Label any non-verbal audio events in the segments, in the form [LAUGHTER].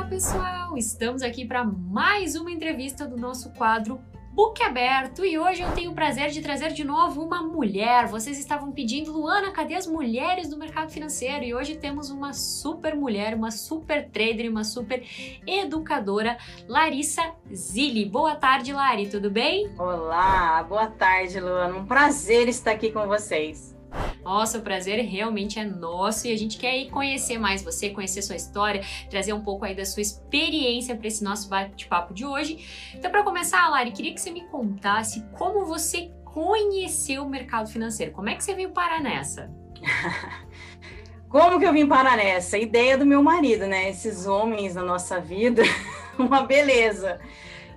Olá, pessoal! Estamos aqui para mais uma entrevista do nosso quadro Book Aberto e hoje eu tenho o prazer de trazer de novo uma mulher. Vocês estavam pedindo, Luana, cadê as mulheres do mercado financeiro? E hoje temos uma super mulher, uma super trader, uma super educadora, Larissa Zilli. Boa tarde, Lari, tudo bem? Olá, boa tarde, Luana. Um prazer estar aqui com vocês. Nossa, o prazer realmente é nosso e a gente quer ir conhecer mais você, conhecer sua história, trazer um pouco aí da sua experiência para esse nosso bate-papo de hoje. Então, para começar, Lari, queria que você me contasse como você conheceu o mercado financeiro. Como é que você veio parar nessa? [LAUGHS] como que eu vim parar nessa? Ideia do meu marido, né? Esses homens na nossa vida, [LAUGHS] uma beleza.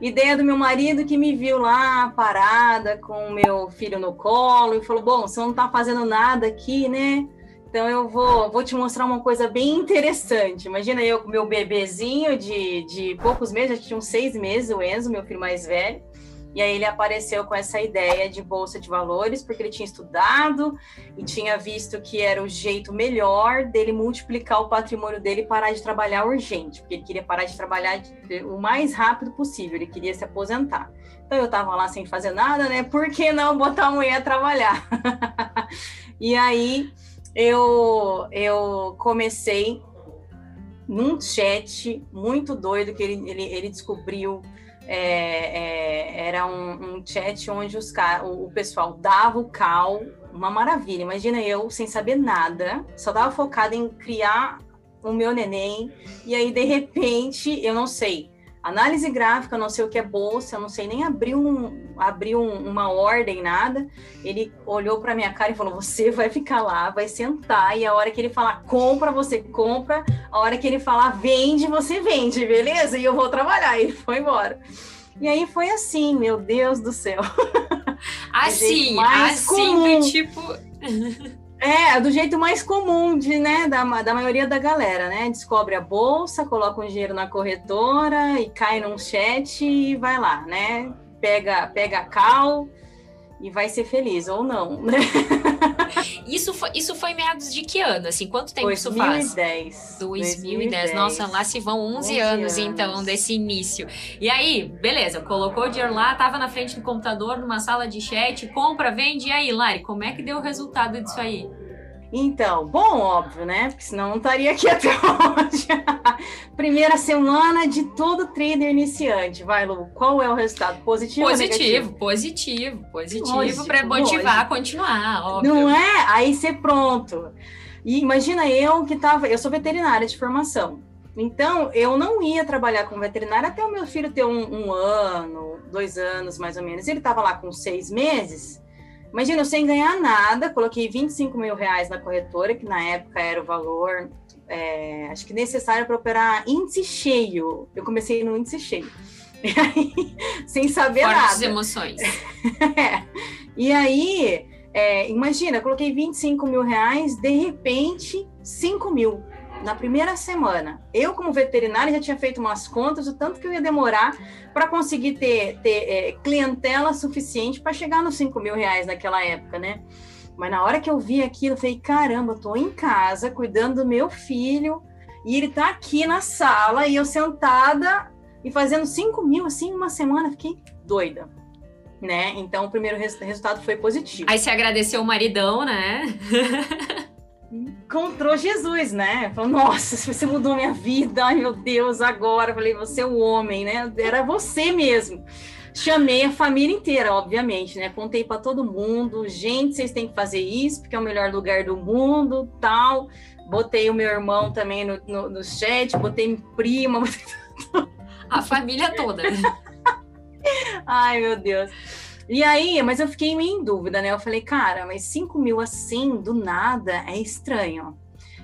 Ideia do meu marido que me viu lá parada com o meu filho no colo e falou: Bom, você não está fazendo nada aqui, né? Então eu vou, vou te mostrar uma coisa bem interessante. Imagina eu com meu bebezinho de, de poucos meses, já tinha uns seis meses, o Enzo, meu filho mais velho. E aí ele apareceu com essa ideia de bolsa de valores, porque ele tinha estudado e tinha visto que era o jeito melhor dele multiplicar o patrimônio dele e parar de trabalhar urgente, porque ele queria parar de trabalhar o mais rápido possível, ele queria se aposentar. Então eu estava lá sem fazer nada, né? Por que não botar a mulher a trabalhar? [LAUGHS] e aí eu, eu comecei num chat muito doido que ele, ele, ele descobriu é, é, era um, um, chat onde os o, o pessoal dava o cal, uma maravilha. Imagina eu sem saber nada, só estava focada em criar o meu neném, e aí de repente, eu não sei, análise gráfica, não sei o que é bolsa, eu não sei nem abrir, um, abrir um, uma ordem, nada. Ele olhou para minha cara e falou: Você vai ficar lá, vai sentar, e a hora que ele falar compra, você compra, a hora que ele falar vende, você vende, beleza? E eu vou trabalhar. E ele foi embora. E aí foi assim, meu Deus do céu. [LAUGHS] Assim, assim, do tipo. [LAUGHS] É, do jeito mais comum de, né, da, da maioria da galera, né? Descobre a bolsa, coloca um dinheiro na corretora e cai num chat e vai lá, né? Pega, pega a cal e vai ser feliz, ou não, [LAUGHS] né? Isso foi, isso foi meados de que ano? Assim, quanto tempo 2010, isso faz? 2010. 2010. Nossa, lá se vão 11, 11 anos, então, anos, então, desse início. E aí, beleza, colocou o dinheiro lá, tava na frente do computador, numa sala de chat, compra, vende. E aí, Lari, como é que deu o resultado disso aí? Então, bom, óbvio, né? Porque senão não estaria aqui [LAUGHS] até hoje. Primeira semana de todo trader iniciante. Vai, Lu, qual é o resultado? Positivo Positivo, positivo, positivo para motivar a continuar, óbvio. Não é? Aí ser pronto. E imagina eu que tava, eu sou veterinária de formação. Então, eu não ia trabalhar com veterinária até o meu filho ter um, um ano, dois anos mais ou menos. Ele estava lá com seis meses. Imagina, eu sem ganhar nada, coloquei 25 mil reais na corretora, que na época era o valor, é, acho que necessário para operar índice cheio. Eu comecei no índice cheio. [LAUGHS] E aí, sem saber Fortes nada. emoções. [LAUGHS] é. E aí, é, imagina, coloquei 25 mil reais, de repente, 5 mil na primeira semana. Eu, como veterinária, já tinha feito umas contas, o tanto que eu ia demorar para conseguir ter, ter é, clientela suficiente para chegar nos 5 mil reais naquela época, né? Mas na hora que eu vi aquilo, eu falei: caramba, eu tô em casa cuidando do meu filho e ele tá aqui na sala e eu sentada e fazendo 5 mil assim uma semana, fiquei doida. Né? Então, o primeiro res resultado foi positivo. Aí você agradeceu o maridão, né? [LAUGHS] encontrou Jesus, né? Falou, nossa, você mudou minha vida, ai meu Deus, agora. falei, você é o homem, né? Era você mesmo. Chamei a família inteira, obviamente, né? Contei para todo mundo, gente, vocês têm que fazer isso, porque é o melhor lugar do mundo, tal. Botei o meu irmão também no, no, no chat, botei minha prima. [LAUGHS] Botei... A família toda. ai, meu Deus. E aí, mas eu fiquei meio em dúvida, né? Eu falei, cara, mas 5 mil assim, do nada, é estranho.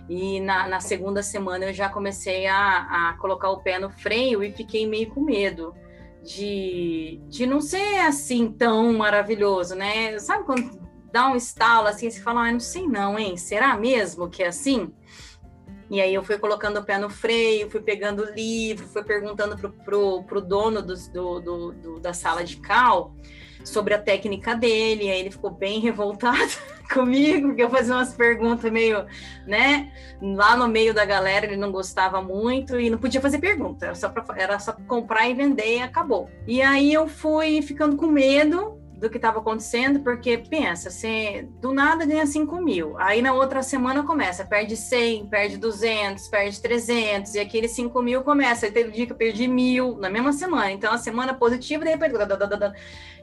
E na, na segunda semana eu já comecei a, a colocar o pé no freio e fiquei meio com medo de, de não ser assim tão maravilhoso, né? Sabe quando dá um estalo assim, você fala, ah, não sei não, hein? Será mesmo que é assim? E aí eu fui colocando o pé no freio, fui pegando livro, fui perguntando pro, pro, pro dono do, do, do, da sala de cal sobre a técnica dele, aí ele ficou bem revoltado [LAUGHS] comigo, porque eu fazia umas perguntas meio, né? Lá no meio da galera ele não gostava muito e não podia fazer pergunta, era só, pra, era só comprar e vender e acabou. E aí eu fui ficando com medo do que estava acontecendo, porque pensa, você do nada ganha 5 mil, aí na outra semana começa, perde 100, perde 200, perde 300, e aquele 5 mil começa, aí teve um dia que eu perdi mil na mesma semana, então a semana positiva, de repente,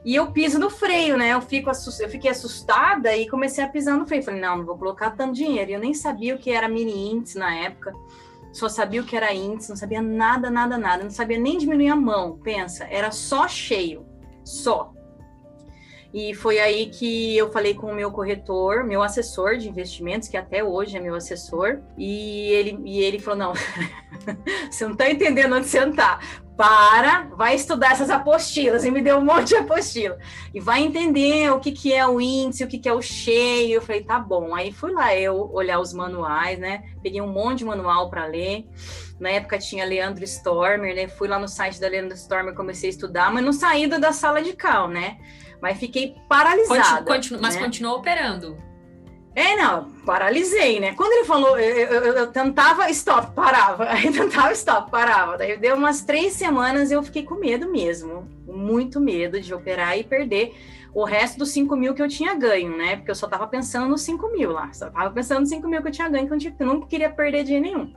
e eu piso no freio, né, eu, fico assust... eu fiquei assustada e comecei a pisar no freio, falei, não, não vou colocar tanto dinheiro, e eu nem sabia o que era mini índice na época, só sabia o que era índice, não sabia nada, nada, nada, não sabia nem diminuir a mão, pensa, era só cheio, só. E foi aí que eu falei com o meu corretor, meu assessor de investimentos, que até hoje é meu assessor, e ele, e ele falou: não, [LAUGHS] você não está entendendo onde sentar. Para, vai estudar essas apostilas, e me deu um monte de apostila. E vai entender o que, que é o índice, o que, que é o cheio. Eu falei, tá bom. Aí fui lá eu olhar os manuais, né? Peguei um monte de manual para ler. Na época tinha Leandro Stormer, né? Fui lá no site da Leandro Stormer, comecei a estudar, mas não saí da sala de cal, né? Mas fiquei paralisada. Continu, continu, mas né? continuou operando. É, não, paralisei, né? Quando ele falou, eu, eu, eu, tentava stop, parava, [LAUGHS] aí tentava stop, parava. Daí deu umas três semanas eu fiquei com medo mesmo, muito medo de operar e perder o resto dos 5 mil que eu tinha ganho, né? Porque eu só tava pensando nos 5 mil lá, só tava pensando nos 5 mil que eu tinha ganho, que eu, nunca queria perder dinheiro nenhum.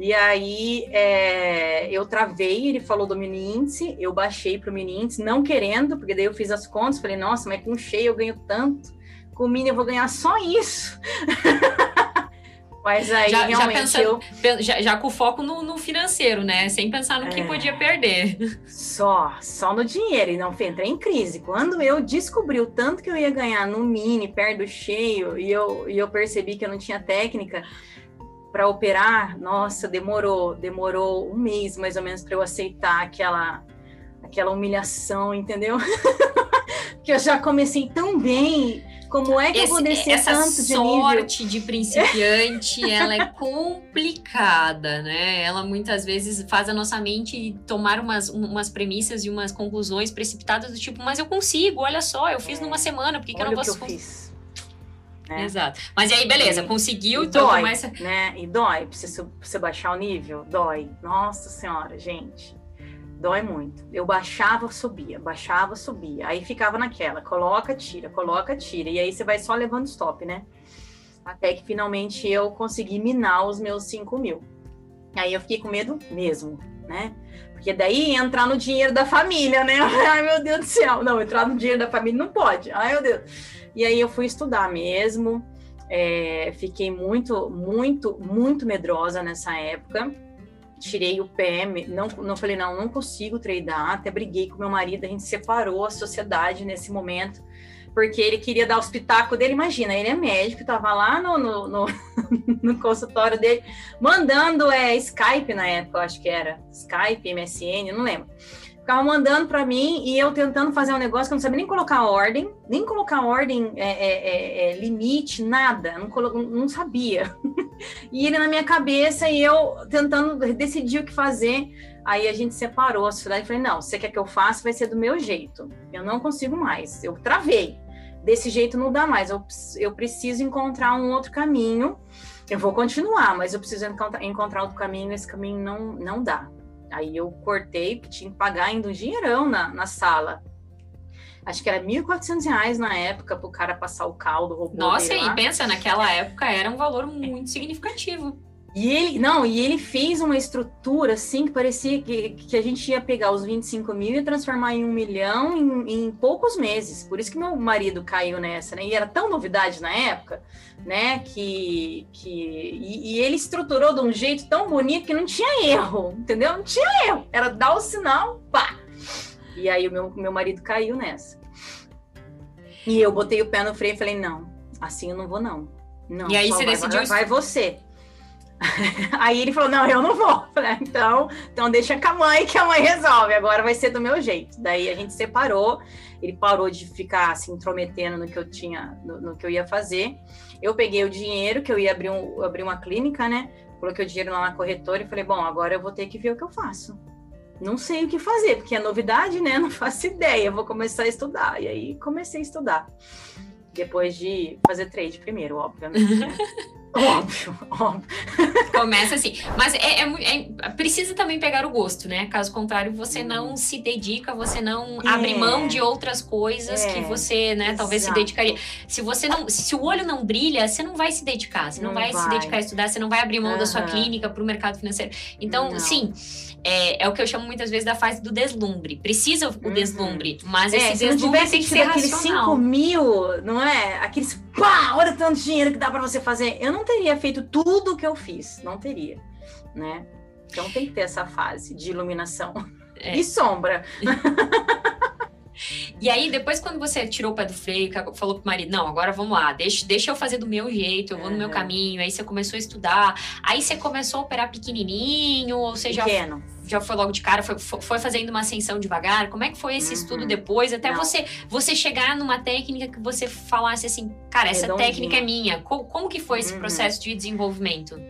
E aí é, eu travei, ele falou do mini índice, eu baixei para o mini índice, não querendo, porque daí eu fiz as contas, falei, nossa, mas com cheio eu ganho tanto, com o mini eu vou ganhar só isso. [LAUGHS] mas aí já, realmente já pensando, eu... Já, já, com foco no, no, financeiro, né? Sem pensar no que é, podia perder. Só, só no dinheiro, e não entrei em crise. Quando eu descobri o tanto que eu ia ganhar no mini, perto do cheio, e eu, e eu percebi que eu não tinha técnica para operar, nossa, demorou, demorou um mês mais ou menos para eu aceitar aquela aquela humilhação, entendeu? [LAUGHS] que eu já comecei tão bem, como é que Esse, eu vou descer essa tanto de sorte de principiante, [LAUGHS] ela é complicada, né? Ela muitas vezes faz a nossa mente tomar umas, umas premissas e umas conclusões precipitadas do tipo, mas eu consigo, olha só, eu fiz é. numa semana, por que, que eu não posso... Que eu fiz né? Exato. Mas aí, beleza, conseguiu, e então dói, começa... né? E dói, pra você baixar o nível, dói. Nossa senhora, gente. Dói muito. Eu baixava, subia, baixava, subia. Aí ficava naquela, coloca, tira, coloca, tira. E aí você vai só levando stop, né? Até que finalmente eu consegui minar os meus 5 mil. Aí eu fiquei com medo mesmo, né? Porque daí entrar no dinheiro da família, né? [LAUGHS] Ai, meu Deus do céu. Não, entrar no dinheiro da família não pode. Ai, meu Deus. E aí eu fui estudar mesmo. É, fiquei muito, muito, muito medrosa nessa época. Tirei o pé, não, não falei, não, não consigo treinar. Até briguei com meu marido, a gente separou a sociedade nesse momento, porque ele queria dar os pitacos dele. Imagina, ele é médico, estava lá no, no, no, [LAUGHS] no, consultório dele, mandando é, Skype na época, eu acho que era Skype, MSN, não lembro ficava mandando para mim e eu tentando fazer um negócio que eu não sabia nem colocar ordem, nem colocar ordem, é, é, é, é limite, nada, não, colo... não sabia. [LAUGHS] e ele na minha cabeça e eu tentando decidir o que fazer. Aí a gente separou a sociedade e falei: não, você quer que eu faça, vai ser do meu jeito. Eu não consigo mais. Eu travei. Desse jeito não dá mais. Eu, eu preciso encontrar um outro caminho. Eu vou continuar, mas eu preciso encontrar, outro caminho. Esse caminho não, não dá. Aí eu cortei, porque tinha que pagar ainda um dinheirão na, na sala. Acho que era R$ 1.400 na época para o cara passar o caldo. Robô Nossa, e pensa, naquela época era um valor muito significativo. E ele, não, e ele fez uma estrutura assim que parecia que, que a gente ia pegar os 25 mil e transformar em um milhão em, em poucos meses. Por isso que meu marido caiu nessa, né? E era tão novidade na época, né? Que, que e, e ele estruturou de um jeito tão bonito que não tinha erro, entendeu? Não tinha erro. Era dar o sinal, pá. E aí o meu, meu marido caiu nessa. E eu botei o pé no freio e falei, não, assim eu não vou, não. Não, e aí você vai, decidiu... Vai, vai você. [LAUGHS] Aí ele falou: Não, eu não vou. Falei, ah, então, então deixa com a mãe que a mãe resolve. Agora vai ser do meu jeito. Daí a gente separou. Ele parou de ficar se intrometendo no que eu tinha, no, no que eu ia fazer. Eu peguei o dinheiro que eu ia abrir, um, abrir uma clínica, né? Coloquei o dinheiro lá na corretora e falei: Bom, agora eu vou ter que ver o que eu faço. não sei o que fazer, porque é novidade, né? Não faço ideia, vou começar a estudar. E aí comecei a estudar. Depois de fazer trade primeiro, obviamente. Né? [LAUGHS] Óbvio, óbvio. [LAUGHS] Começa assim. Mas é, é, é, precisa também pegar o gosto, né? Caso contrário, você não se dedica, você não é. abre mão de outras coisas que é. você, né, talvez se dedicaria. Se você não. Se o olho não brilha, você não vai se dedicar. Você não, não vai, vai, se dedicar a estudar, você não vai abrir mão uhum. da sua clínica para o mercado financeiro. Então, não. sim. É, é, o que eu chamo muitas vezes da fase do deslumbre. Precisa o uhum. deslumbre, mas é, esse se deslumbre não tem que ser aqueles 5 mil, não é? Aqueles pá, olha tanto dinheiro que dá para você fazer. Eu não teria feito tudo o que eu fiz, não teria, né? Então tem que ter essa fase de iluminação é. e sombra. [LAUGHS] E aí, depois, quando você tirou o pé do freio, falou pro marido: Não, agora vamos lá, deixa, deixa eu fazer do meu jeito, eu vou no meu caminho. Aí você começou a estudar. Aí você começou a operar pequenininho, ou seja. Pequeno. Já, foi logo de cara, foi, foi fazendo uma ascensão devagar. Como é que foi esse uhum. estudo depois? Até você você chegar numa técnica que você falasse assim, cara, essa Redondinha. técnica é minha. Como, como que foi esse uhum. processo de desenvolvimento?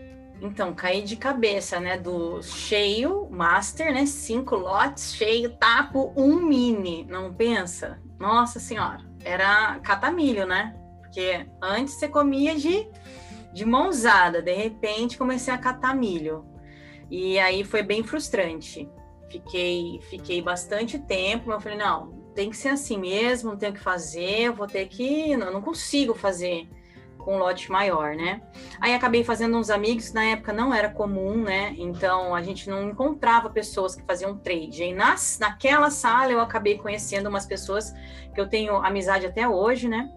Então, caí de cabeça, né? Do cheio, master, né? Cinco lotes, cheio, tapo, um mini. Não pensa? Nossa senhora, era catamilho, né? Porque antes você comia de, de mãozada, de repente comecei a catar milho. E aí foi bem frustrante. Fiquei, fiquei bastante tempo, mas eu falei, não, tem que ser assim mesmo, não tenho o que fazer, vou ter que. Não, não consigo fazer com um lote maior, né? Aí acabei fazendo uns amigos, na época não era comum, né? Então a gente não encontrava pessoas que faziam trade. E nas, naquela sala eu acabei conhecendo umas pessoas que eu tenho amizade até hoje, né?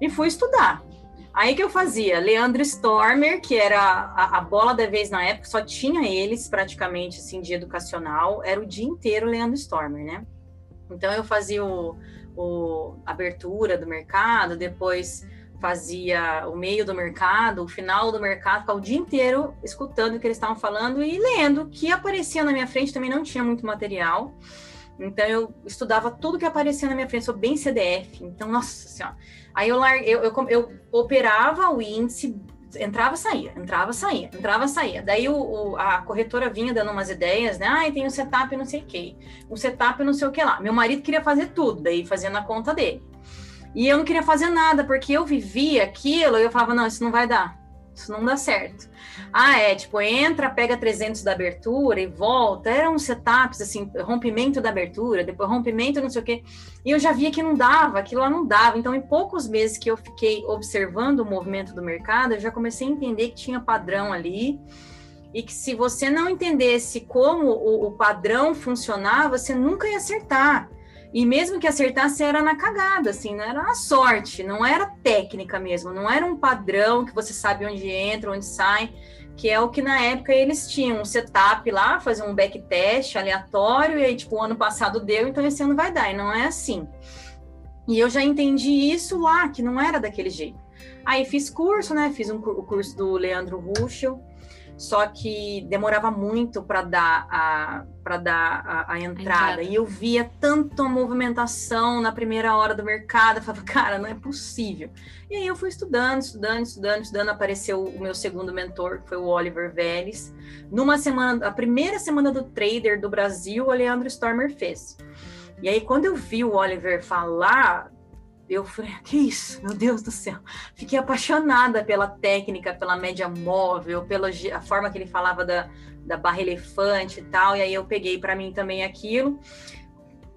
E fui estudar. Aí que eu fazia? Leandro Stormer, que era a, a, bola da vez na época, só tinha eles praticamente assim de educacional, era o dia inteiro Leandro Stormer, né? Então eu fazia o, o abertura do mercado, depois fazia o meio do mercado, o final do mercado, ficava o dia inteiro escutando o que eles estavam falando e lendo. Que aparecia na minha frente também não tinha muito material. Então eu estudava tudo que aparecia na minha frente, sou bem CDF. Então, nossa senhora. Aí eu, lar... eu, eu, eu operava o índice, entrava, saía, entrava, saía, entrava, saía. Daí o, o, a corretora vinha dando umas ideias, né? Ah, tem um setup não sei o que, um setup não sei o que lá. Meu marido queria fazer tudo, daí fazia na conta dele. E eu não queria fazer nada, porque eu vivia aquilo e eu falava, não, isso não vai dar. Isso não dá certo. Ah, é, tipo, entra, pega 300 da abertura e volta. Eram setups, assim, rompimento da abertura, depois rompimento, não sei o quê. E eu já via que não dava, aquilo lá não dava. Então, em poucos meses que eu fiquei observando o movimento do mercado, eu já comecei a entender que tinha padrão ali. E que se você não entendesse como o, o padrão funcionava, você nunca ia acertar. E mesmo que acertasse, era na cagada, assim, não era na sorte, não era técnica mesmo, não era um padrão que você sabe onde entra, onde sai, que é o que na época eles tinham um setup lá, fazer um backtest aleatório, e aí, tipo, o ano passado deu, então esse ano vai dar, e não é assim. E eu já entendi isso lá, que não era daquele jeito. Aí fiz curso, né? Fiz um, o curso do Leandro Ruschel, só que demorava muito para dar a para dar a, a, entrada. E eu via tanto a movimentação na primeira hora do mercado, eu falava, cara, não é possível. E aí eu fui estudando, estudando, estudando, estudando, apareceu o meu segundo mentor, que foi o Oliver Vélez. Numa semana, a primeira semana do trader do Brasil, o Leandro Stormer fez. E aí, quando eu vi o Oliver falar eu falei, que isso, meu Deus do céu. Fiquei apaixonada pela técnica, pela média móvel, pela a forma que ele falava da, da barra elefante e tal. E aí eu peguei para mim também aquilo.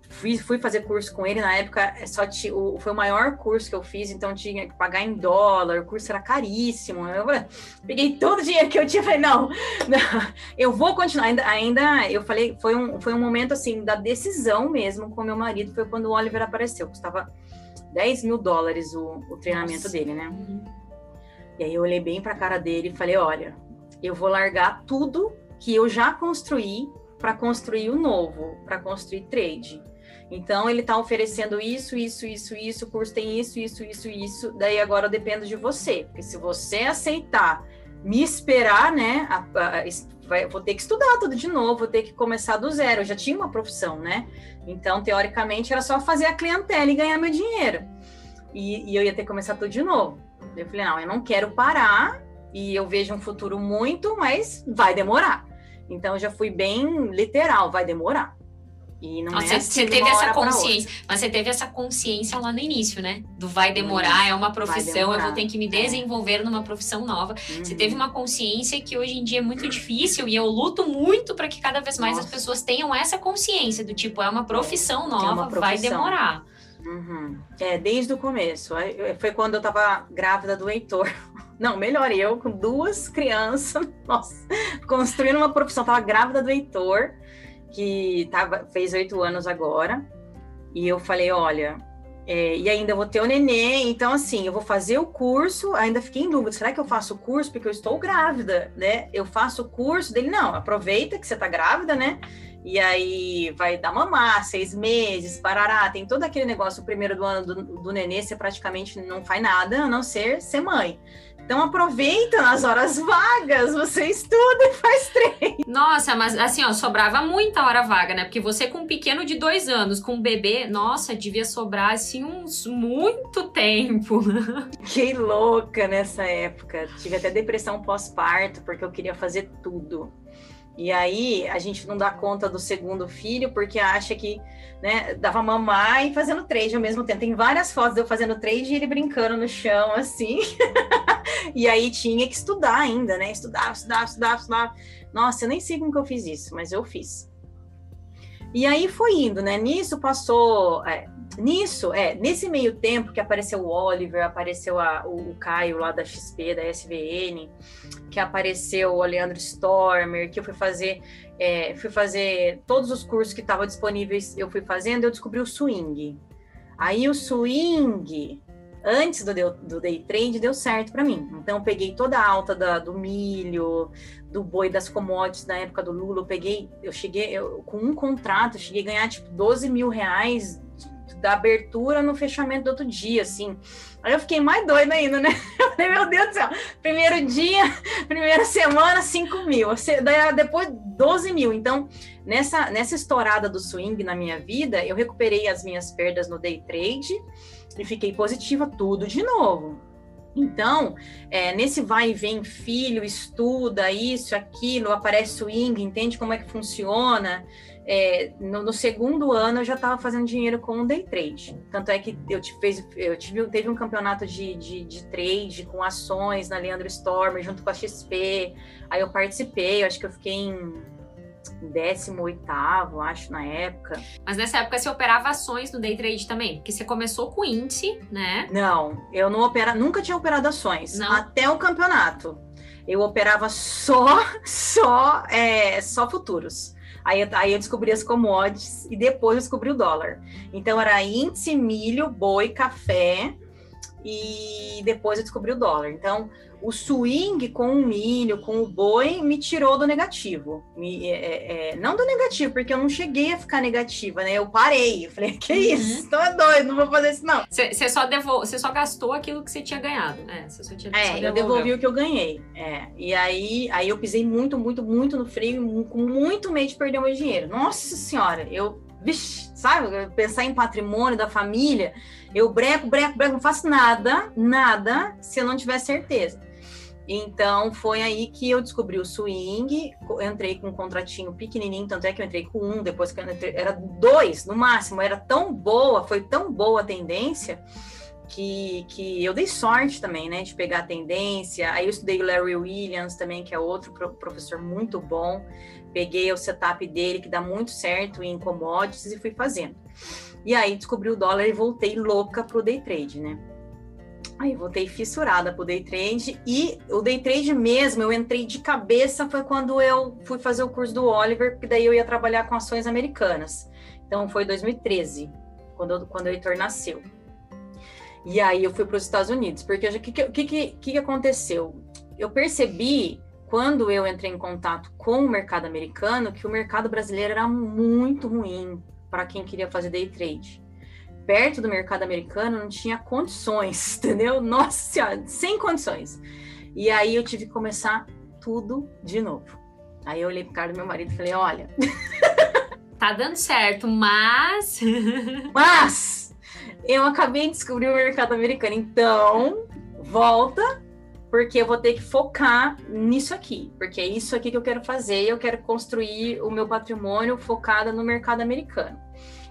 Fui, fui fazer curso com ele na época, é só o, foi o maior curso que eu fiz, então tinha que pagar em dólar, o curso era caríssimo. Eu peguei todo o dinheiro que eu tinha, falei, não, não eu vou continuar. Ainda, ainda eu falei, foi um, foi um momento assim da decisão mesmo com meu marido, foi quando o Oliver apareceu, custava 10 mil dólares o, o treinamento Nossa. dele, né? Uhum. E aí eu olhei bem para a cara dele e falei: olha, eu vou largar tudo que eu já construí para construir o novo, para construir trade. Então ele está oferecendo isso, isso, isso, isso, o curso tem isso, isso, isso, isso. Daí agora eu dependo de você, porque se você aceitar me esperar, né, a, a, vai, vou ter que estudar tudo de novo, vou ter que começar do zero. Eu já tinha uma profissão, né? Então, teoricamente, era só fazer a clientela e ganhar meu dinheiro. E, e eu ia ter que começar tudo de novo. Eu falei, não, eu não quero parar e eu vejo um futuro muito, mas vai demorar. Então eu já fui bem literal, vai demorar. E não Nossa, é você assim de teve uma essa consciência, mas você teve essa consciência lá no início, né? Do vai demorar, é uma profissão, eu vou ter que me é. desenvolver numa profissão nova. outra. Você Uhum. teve uma consciência que hoje em dia é muito difícil e eu luto muito para que cada vez mais as Nossa. pessoas tenham essa consciência do tipo, é uma profissão nova, uma vai profissão. demorar. Uhum. É, desde o começo. Foi quando eu tava grávida do Heitor. [LAUGHS] Não, melhor, eu com duas crianças, [LAUGHS] nossa, construindo uma profissão. Tava grávida do Heitor, que tava, fez oito anos agora. E eu falei, olha, é, e ainda vou ter o neném, então assim, eu vou fazer o curso, ainda fiquei em dúvida, será que eu faço o curso? Porque eu estou grávida, né? Eu faço o curso dele, não, aproveita que você tá grávida, né? E aí vai dar mamar, seis meses, parará, tem todo aquele negócio, o primeiro do ano do, do nenê, você praticamente não faz nada, a não ser ser mãe. Então aproveita nas horas vagas, você estuda e faz treino. Nossa, mas assim, ó, sobrava muita hora vaga, né? Porque você com um pequeno de dois anos, com um bebê, nossa, devia sobrar assim uns muito tempo. [LAUGHS] Fiquei louca nessa época. Tive até depressão pós-parto, porque eu queria fazer tudo. E aí a gente não dá conta do segundo filho, porque acha que né, dava mamar e fazendo trade ao mesmo tempo. Tem várias fotos de eu fazendo trade e ele brincando no chão, assim. [LAUGHS] e aí tinha que estudar ainda, né? Estudar, estudar, estudar, estudar. Nossa, eu nem sei como que eu fiz isso, mas eu fiz. E aí foi indo, né? Nisso passou. é, nisso, é, nesse meio tempo que apareceu o Oliver, apareceu a- o, o Caio lá da XP, da SVN, que apareceu o Leandro Stormer, que eu fui fazer, é, fui fazer todos os cursos que estavam disponíveis, eu fui fazendo, eu descobri o swing. Aí o swing, antes do, do day trade, deu certo para mim. Então eu peguei toda a alta da- do milho, do boi das commodities na época do Lula, eu peguei, eu cheguei, eu, com um contrato, eu cheguei a ganhar tipo 12 mil reais da abertura no fechamento do outro dia, assim. Aí eu fiquei mais doida ainda, né? [LAUGHS] Eu falei, meu Deus do céu, primeiro dia, [LAUGHS] primeira semana, 5 mil, depois 12 mil. Então, nessa, nessa estourada do swing na minha vida, eu recuperei as minhas perdas no day trade e fiquei positiva tudo de novo. Então, é, nesse vai e vem, filho, estuda isso, aquilo, aparece swing, entende como é que funciona. É, no, no segundo ano eu já estava fazendo dinheiro com o day trade. Tanto é que eu, te fez, eu tive, teve um campeonato de, de, de trade com ações na Leandro Stormer junto com a XP. Aí eu participei, eu acho que eu fiquei em 18, acho, na época. Mas nessa época você operava ações no day trade também, porque você começou com índice, né? Não, eu não opera, nunca tinha operado ações Não? até o campeonato. Eu operava só, [LAUGHS] só, é, só futuros. Aí, eu- aí eu descobri as commodities e depois eu descobri o dólar. Então era índice, milho, boi, café e depois eu descobri o dólar. Então o swing com o milho, com o boi, me tirou do negativo. Me- é, é, é, não do negativo, porque eu não cheguei a ficar negativa, né? Eu parei. Eu falei, que Uhum. isso? Tô doido, não vou fazer isso não. Você só, devol... só gastou aquilo que você tinha ganhado, né? Você só tinha só É, eu devolveu. devolvi o que eu ganhei. É. E aí, aí eu pisei muito, muito, muito no freio, com muito medo de perder o meu dinheiro. Nossa senhora, eu, vixe, sabe, eu pensar em patrimônio da família, eu breco, breco, breco, não faço nada, nada, se eu não tiver certeza. Então foi aí que eu descobri o swing, entrei com um contratinho pequenininho, tanto é que eu entrei com um, depois que eu entrei, era dois no máximo, era tão boa, foi tão boa a tendência que, que eu dei sorte também, né, de pegar a tendência. Aí eu estudei o Larry Williams também, que é outro pro- professor muito bom. Peguei o setup dele, que dá muito certo em commodities, e fui fazendo. E aí descobri o dólar e voltei louca pro day trade, né? Aí voltei fissurada pro day trade e o day trade mesmo, eu entrei de cabeça foi quando eu fui fazer o curso do Oliver, porque daí eu ia trabalhar com ações americanas. Então foi 2013, quando, eu- quando o Heitor nasceu. E aí eu fui para os Estados Unidos, porque o que, que, que, que aconteceu? Eu percebi, quando eu entrei em contato com o mercado americano, que o mercado brasileiro era muito ruim para quem queria fazer day trade. Perto do mercado americano não tinha condições, [LAUGHS] entendeu? Nossa senhora, sem condições. E aí eu tive que começar tudo de novo. Aí eu olhei pro cara do meu marido e falei: olha, [LAUGHS] Tá dando certo, mas. [LAUGHS] Mas eu acabei de descobrir o mercado americano, então volta, porque eu vou ter que focar nisso aqui, porque é isso aqui que eu quero fazer, eu quero construir o meu patrimônio focada no mercado americano.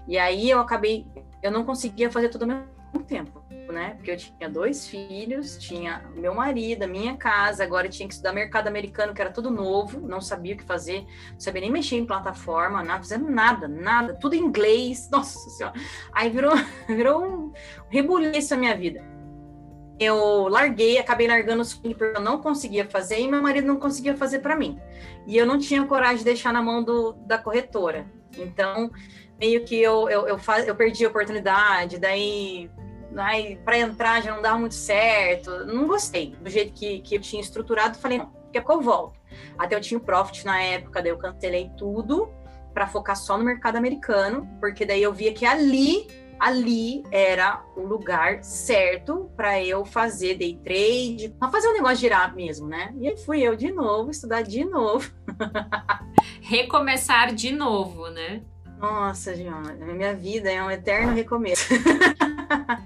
E aí eu acabei, eu não conseguia fazer tudo ao mesmo tempo, né? Porque eu tinha dois filhos, tinha meu marido, minha casa, agora eu tinha que estudar mercado americano, que era tudo novo, não sabia o que fazer, não sabia nem mexer em plataforma, não fazendo nada, nada, tudo em inglês, [LAUGHS] nossa senhora. Aí virou, [LAUGHS] virou um rebuliço a minha vida. Eu larguei, acabei largando os porque eu não conseguia fazer e meu marido não conseguia fazer para mim. E eu não tinha coragem de deixar na mão do, da corretora. Então, meio que eu, eu, eu, faz, eu perdi a oportunidade, daí para entrar já não dava muito certo. Não gostei do jeito que, que eu tinha estruturado. Falei, não, daqui a pouco eu volto. Até eu tinha o Profit na época, daí eu cancelei tudo para focar só no mercado americano, porque daí eu via que ali, ali era o lugar certo para eu fazer day trade, para fazer o negócio girar mesmo, né? E aí fui eu de novo estudar de novo. [LAUGHS] Recomeçar de novo, né? Nossa, Giona, minha vida é um eterno recomeço.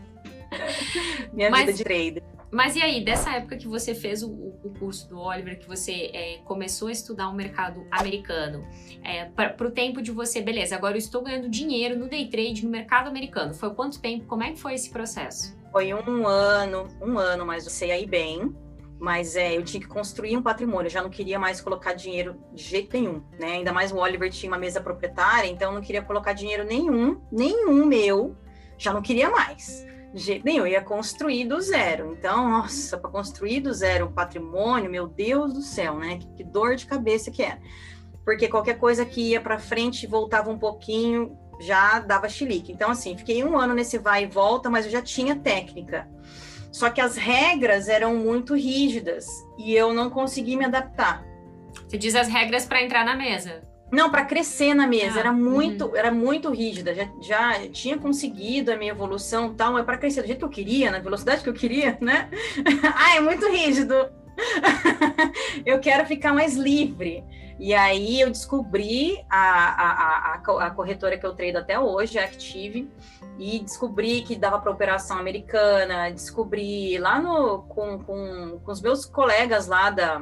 [LAUGHS] minha Mas... vida de trader. Mas e aí, dessa época que você fez o, o curso do Oliver, que você é, começou a estudar o mercado americano, é, para o tempo de você, beleza, agora eu estou ganhando dinheiro no day trade no mercado americano. Foi quanto tempo? Como é que foi esse processo? Foi um ano, um ano, mas eu sei aí bem. Mas é, eu tinha que construir um patrimônio, eu já não queria mais colocar dinheiro de jeito nenhum, né? Ainda mais o Oliver tinha uma mesa proprietária, então eu não queria colocar dinheiro nenhum, nenhum meu, já não queria mais de jeito nenhum, eu ia construir do zero. Então, nossa, para construir do zero um patrimônio, meu Deus do céu, né? Que, que dor de cabeça que era. Porque qualquer coisa que ia para frente voltava um pouquinho, já dava chilique. Então, assim, fiquei um ano nesse vai e volta, mas eu já tinha técnica. Só que as regras eram muito rígidas e eu não consegui me adaptar. Você diz as regras para entrar na mesa? Não, para crescer na mesa, ah, era muito, uhum. era muito rígida. Já, já tinha conseguido a minha evolução, tal, mas para crescer do jeito que eu queria, na velocidade que eu queria, né? [LAUGHS] ah, é muito rígido. [LAUGHS] eu quero ficar mais livre. E aí eu descobri a, a, a, a corretora que eu treino até hoje, a Active, e descobri que dava para operação americana, descobri lá no, com, com, com os meus colegas lá da,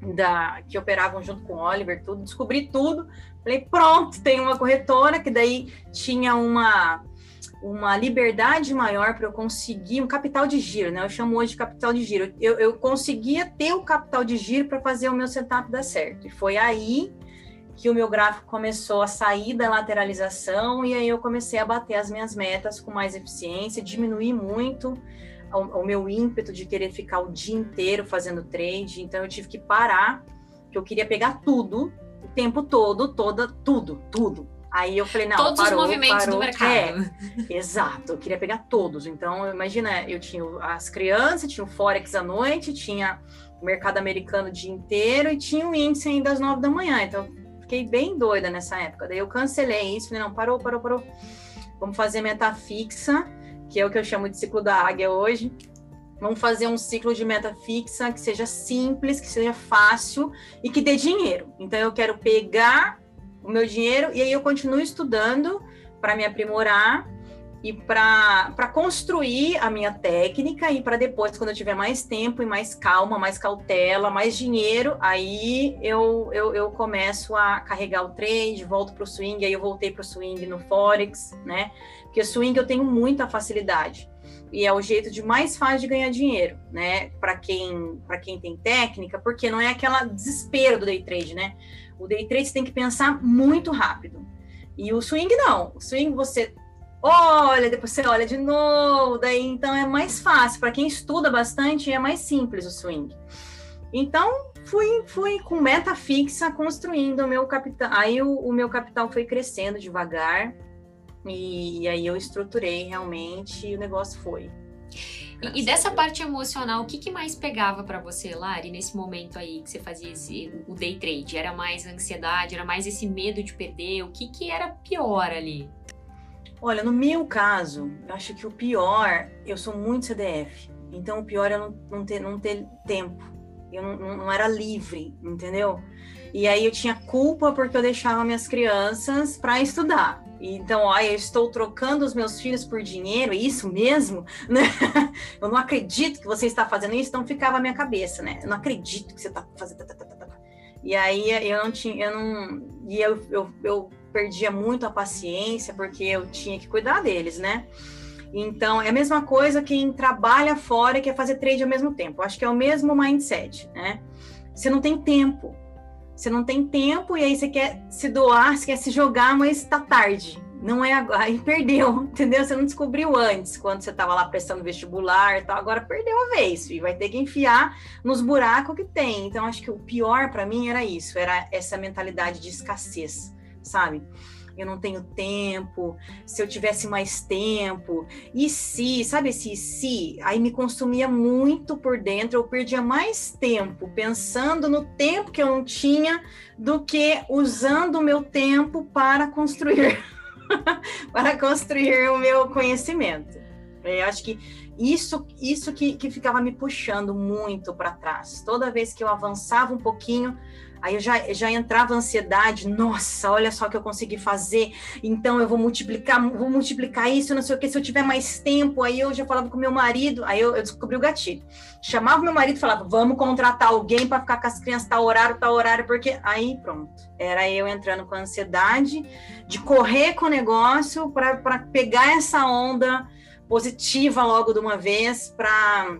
da, que operavam junto com o Oliver, tudo, descobri tudo. Falei, pronto, tem uma corretora que daí tinha uma uma liberdade maior para eu conseguir um capital de giro, né? Eu chamo hoje de capital de giro. Eu, eu conseguia ter o capital de giro para fazer o meu setup dar certo. E foi aí que o meu gráfico começou a sair da lateralização e aí eu comecei a bater as minhas metas com mais eficiência, diminuir muito o, o meu ímpeto de querer ficar o dia inteiro fazendo trade, então eu tive que parar, que eu queria pegar tudo, o tempo todo, toda, tudo, tudo. Aí eu falei, não, todos parou, os movimentos parou. do mercado. É, exato, eu queria pegar todos. Então, imagina, eu tinha as crianças, tinha o Forex à noite, tinha o mercado americano o dia inteiro e tinha o índice ainda às nove da manhã. Então, fiquei bem doida nessa época. Daí eu cancelei isso, falei, não, parou, parou, parou. Vamos fazer meta fixa que é o que eu chamo de ciclo da águia hoje. Vamos fazer um ciclo de meta fixa que seja simples, que seja fácil e que dê dinheiro. Então, eu quero pegar o meu dinheiro e aí eu continuo estudando para me aprimorar e para construir a minha técnica e para depois, quando eu tiver mais tempo e mais calma, mais cautela, mais dinheiro, aí eu, eu, eu começo a carregar o trade, volto para o swing, aí eu voltei para o swing no Forex, né? Porque swing eu tenho muita facilidade e é o jeito de mais fácil de ganhar dinheiro, né? Para quem para quem tem técnica, porque não é aquela desespero do day trade, né? O day trade você tem que pensar muito rápido. E o swing não. O swing você olha, depois você olha de novo, daí então é mais fácil. Para quem estuda bastante, é mais simples o swing. Então, fui, fui com meta fixa construindo o meu capital. Aí o, o meu capital foi crescendo devagar. E, aí eu estruturei realmente e o negócio foi. E, e dessa parte emocional, o que, que mais pegava para você, Lari, nesse momento aí que você fazia esse, o day trade? Era mais ansiedade, era mais esse medo de perder? O que, que era pior ali? Olha, no meu caso, eu acho que o pior, eu sou muito CDF, então o pior é não, não, ter, não ter tempo. Eu não, não, era livre, entendeu? E aí eu tinha culpa porque eu deixava minhas crianças para estudar. Então, olha, eu estou trocando os meus filhos por dinheiro, é isso mesmo? [LAUGHS] Né? Eu não acredito que você está fazendo isso, então ficava a minha cabeça, né? Eu não acredito que você está fazendo. E aí eu não tinha, eu não. E eu, eu, eu perdia muito a paciência, porque eu tinha que cuidar deles, né? Então, é a mesma coisa quem trabalha fora e quer fazer trade ao mesmo tempo. Acho que é o mesmo mindset, né? Você não tem tempo. Você não tem tempo e aí você quer se doar, você quer se jogar, mas está tarde. Não é agora, aí perdeu, [LAUGHS] entendeu? Você não descobriu antes, quando você estava lá prestando vestibular e tal. Agora perdeu a vez, e vai ter que enfiar nos buracos que tem. Então, acho que o pior para mim era isso, era essa mentalidade de escassez, sabe? eu não tenho tempo, se eu tivesse mais tempo, e se, sabe esse se, aí me consumia muito por dentro, eu perdia mais tempo pensando no tempo que eu não tinha do que usando o meu tempo para construir, [LAUGHS] para construir o meu conhecimento. Eu acho que isso, isso que, que ficava me puxando muito para trás. Toda vez que eu avançava um pouquinho, Aí eu já, já entrava ansiedade, nossa, olha só o que eu consegui fazer, então eu vou multiplicar, vou multiplicar isso, não sei o que, se eu tiver mais tempo, aí eu já falava com meu marido, aí eu, eu descobri o gatilho. Chamava meu marido e falava, vamos contratar alguém para ficar com as crianças tal horário, tal horário, porque aí pronto. Era eu entrando com ansiedade de correr com o negócio para pegar essa onda positiva logo de uma vez, para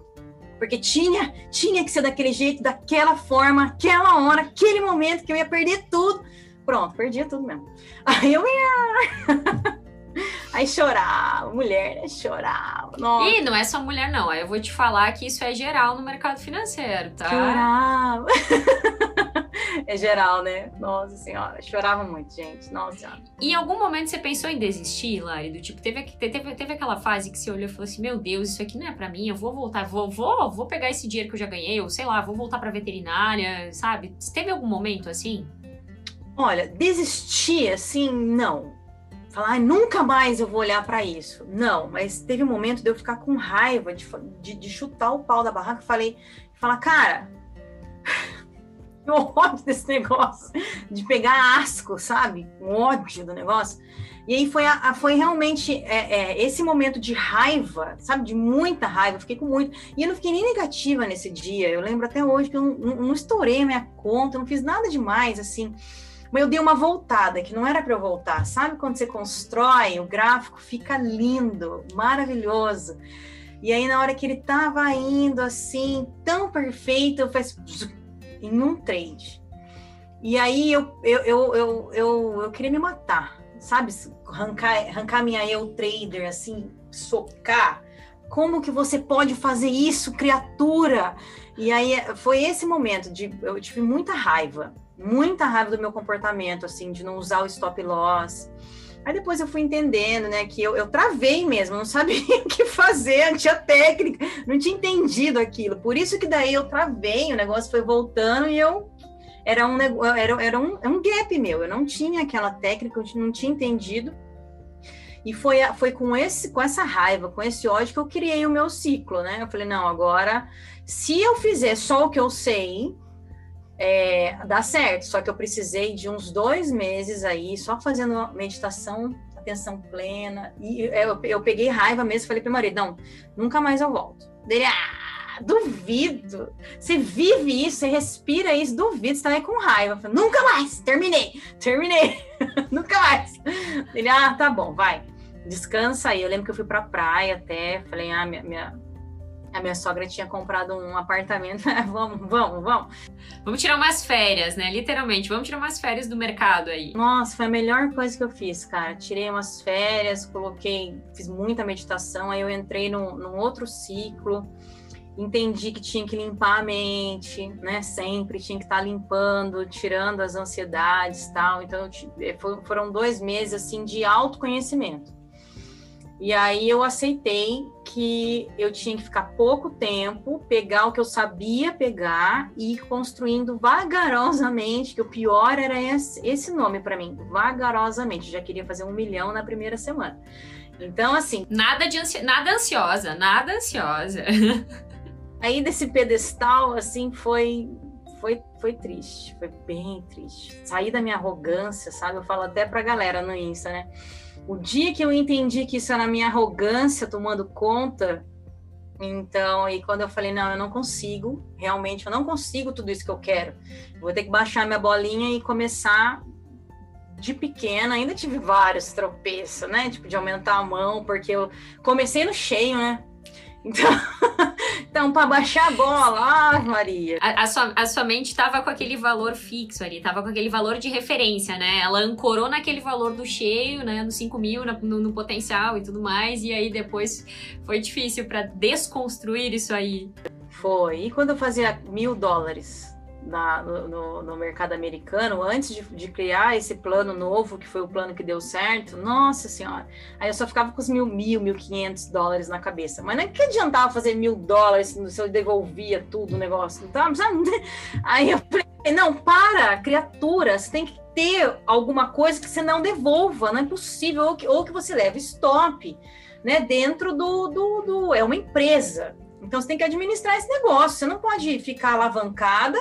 porque tinha, tinha que ser daquele jeito, daquela forma, aquela hora, aquele momento que eu ia perder tudo. Pronto, perdia tudo mesmo. Aí eu ia. [LAUGHS] Aí chorava, mulher, né? Chorava. Nossa. E não é só mulher, não. Aí eu vou te falar que isso é geral no mercado financeiro, tá? Chorava. [LAUGHS] é geral, né? Nossa senhora, chorava muito, gente. Nossa senhora. E em algum momento você pensou em desistir, Lari? Do tipo, teve, teve, teve aquela fase que você olhou e falou assim: Meu Deus, isso aqui não é para mim, eu vou voltar, vou, vou, vou pegar esse dinheiro que eu já ganhei, ou sei lá, vou voltar pra veterinária, sabe? Teve algum momento assim? Olha, desistir, assim, não. Falar, nunca mais eu vou olhar para isso. Não, mas teve um momento de eu ficar com raiva de, de, de chutar o pau da barraca. Falei, falar, cara, o [LAUGHS] ódio desse negócio, de pegar asco, sabe? Um ódio do negócio. E aí foi, a, foi realmente é, é, esse momento de raiva, sabe? De muita raiva, fiquei com muito. E eu não fiquei nem negativa nesse dia. Eu lembro até hoje que eu não, não, estourei minha conta, não fiz nada demais, assim. Mas eu dei uma voltada, que não era para eu voltar. Sabe quando você constrói, o gráfico fica lindo, maravilhoso. E aí, na hora que ele tava indo assim, tão perfeito, eu fiz em um trade. E aí eu, eu, eu, eu, eu, eu queria me matar, sabe? Arrancar, arrancar minha eu trader, assim, socar. Como que você pode fazer isso, criatura? E aí foi esse momento de eu tive muita raiva, muita raiva do meu comportamento, assim, de não usar o stop loss. Aí depois eu fui entendendo, né, que eu, eu travei mesmo, não sabia [LAUGHS] o que fazer, não tinha técnica, não tinha entendido aquilo. Por isso que daí eu travei, o negócio foi voltando e eu era um era, era um, um gap meu, eu não tinha aquela técnica, eu não tinha entendido. E foi, foi com, esse, com essa raiva, com esse ódio que eu criei o meu ciclo, né? Eu falei, não, agora, se eu fizer só o que eu sei, é, dá certo. Só que eu precisei de uns dois meses aí, só fazendo meditação, atenção plena. E eu, eu peguei raiva mesmo, falei para o marido, não, nunca mais eu volto. Ele, ah, duvido. Você vive isso, você respira isso, duvido, você tá aí com raiva. Falei, nunca mais, terminei, terminei, [LAUGHS] nunca mais. Ele, ah, tá bom, vai. Descansa aí. Eu lembro que eu fui pra praia até, falei, ah, minha, minha a minha sogra tinha comprado um apartamento. [LAUGHS] vamos, vamos, vamos. Vamos tirar umas férias, né? Literalmente, vamos tirar umas férias do mercado aí. Nossa, foi a melhor coisa que eu fiz, cara. Tirei umas férias, coloquei, fiz muita meditação, aí eu entrei num, num outro ciclo. Entendi que tinha que limpar a mente, né? Sempre tinha que estar tá limpando, tirando as ansiedades, tal. Então, foram dois meses assim de autoconhecimento. E aí eu aceitei que eu tinha que ficar pouco tempo, pegar o que eu sabia pegar e ir construindo vagarosamente, que o pior era esse, esse nome para mim, vagarosamente. Eu já queria fazer um milhão na primeira semana. Então, assim. Nada de ansi nada ansiosa, nada ansiosa. [LAUGHS] aí desse pedestal, assim, foi. Foi, foi triste, foi bem triste. Saí da minha arrogância, sabe? Eu falo até pra galera no Insta, né? O dia que eu entendi que isso era minha arrogância tomando conta, então, e quando eu falei, não, eu não consigo, realmente eu não consigo tudo isso que eu quero. Vou ter que baixar minha bolinha e começar de pequena, ainda tive vários tropeços, né? Tipo, de aumentar a mão, porque eu comecei no cheio, né? Então, [LAUGHS] então para baixar a bola, ah, [LAUGHS] Maria. A, a, sua, a sua mente estava com aquele valor fixo ali, estava com aquele valor de referência, né? Ela ancorou naquele valor do cheio, né? No 5 mil, no, no potencial e tudo mais, e aí depois foi difícil para desconstruir isso aí. Foi. E quando eu fazia mil dólares? Na, no, no, mercado americano, antes de, de, criar esse plano novo, que foi o plano que deu certo, nossa senhora, aí eu só ficava com os mil, mil, mil quinhentos dólares na cabeça. Mas não é que adiantava fazer mil dólares se eu devolvia tudo o negócio, então, [LAUGHS] Aí eu falei, não, para, criatura, você tem que ter alguma coisa que você não devolva, não é possível, ou que, ou que você leve stop, né, dentro do, do, do, é uma empresa, então você tem que administrar esse negócio, você não pode ficar alavancada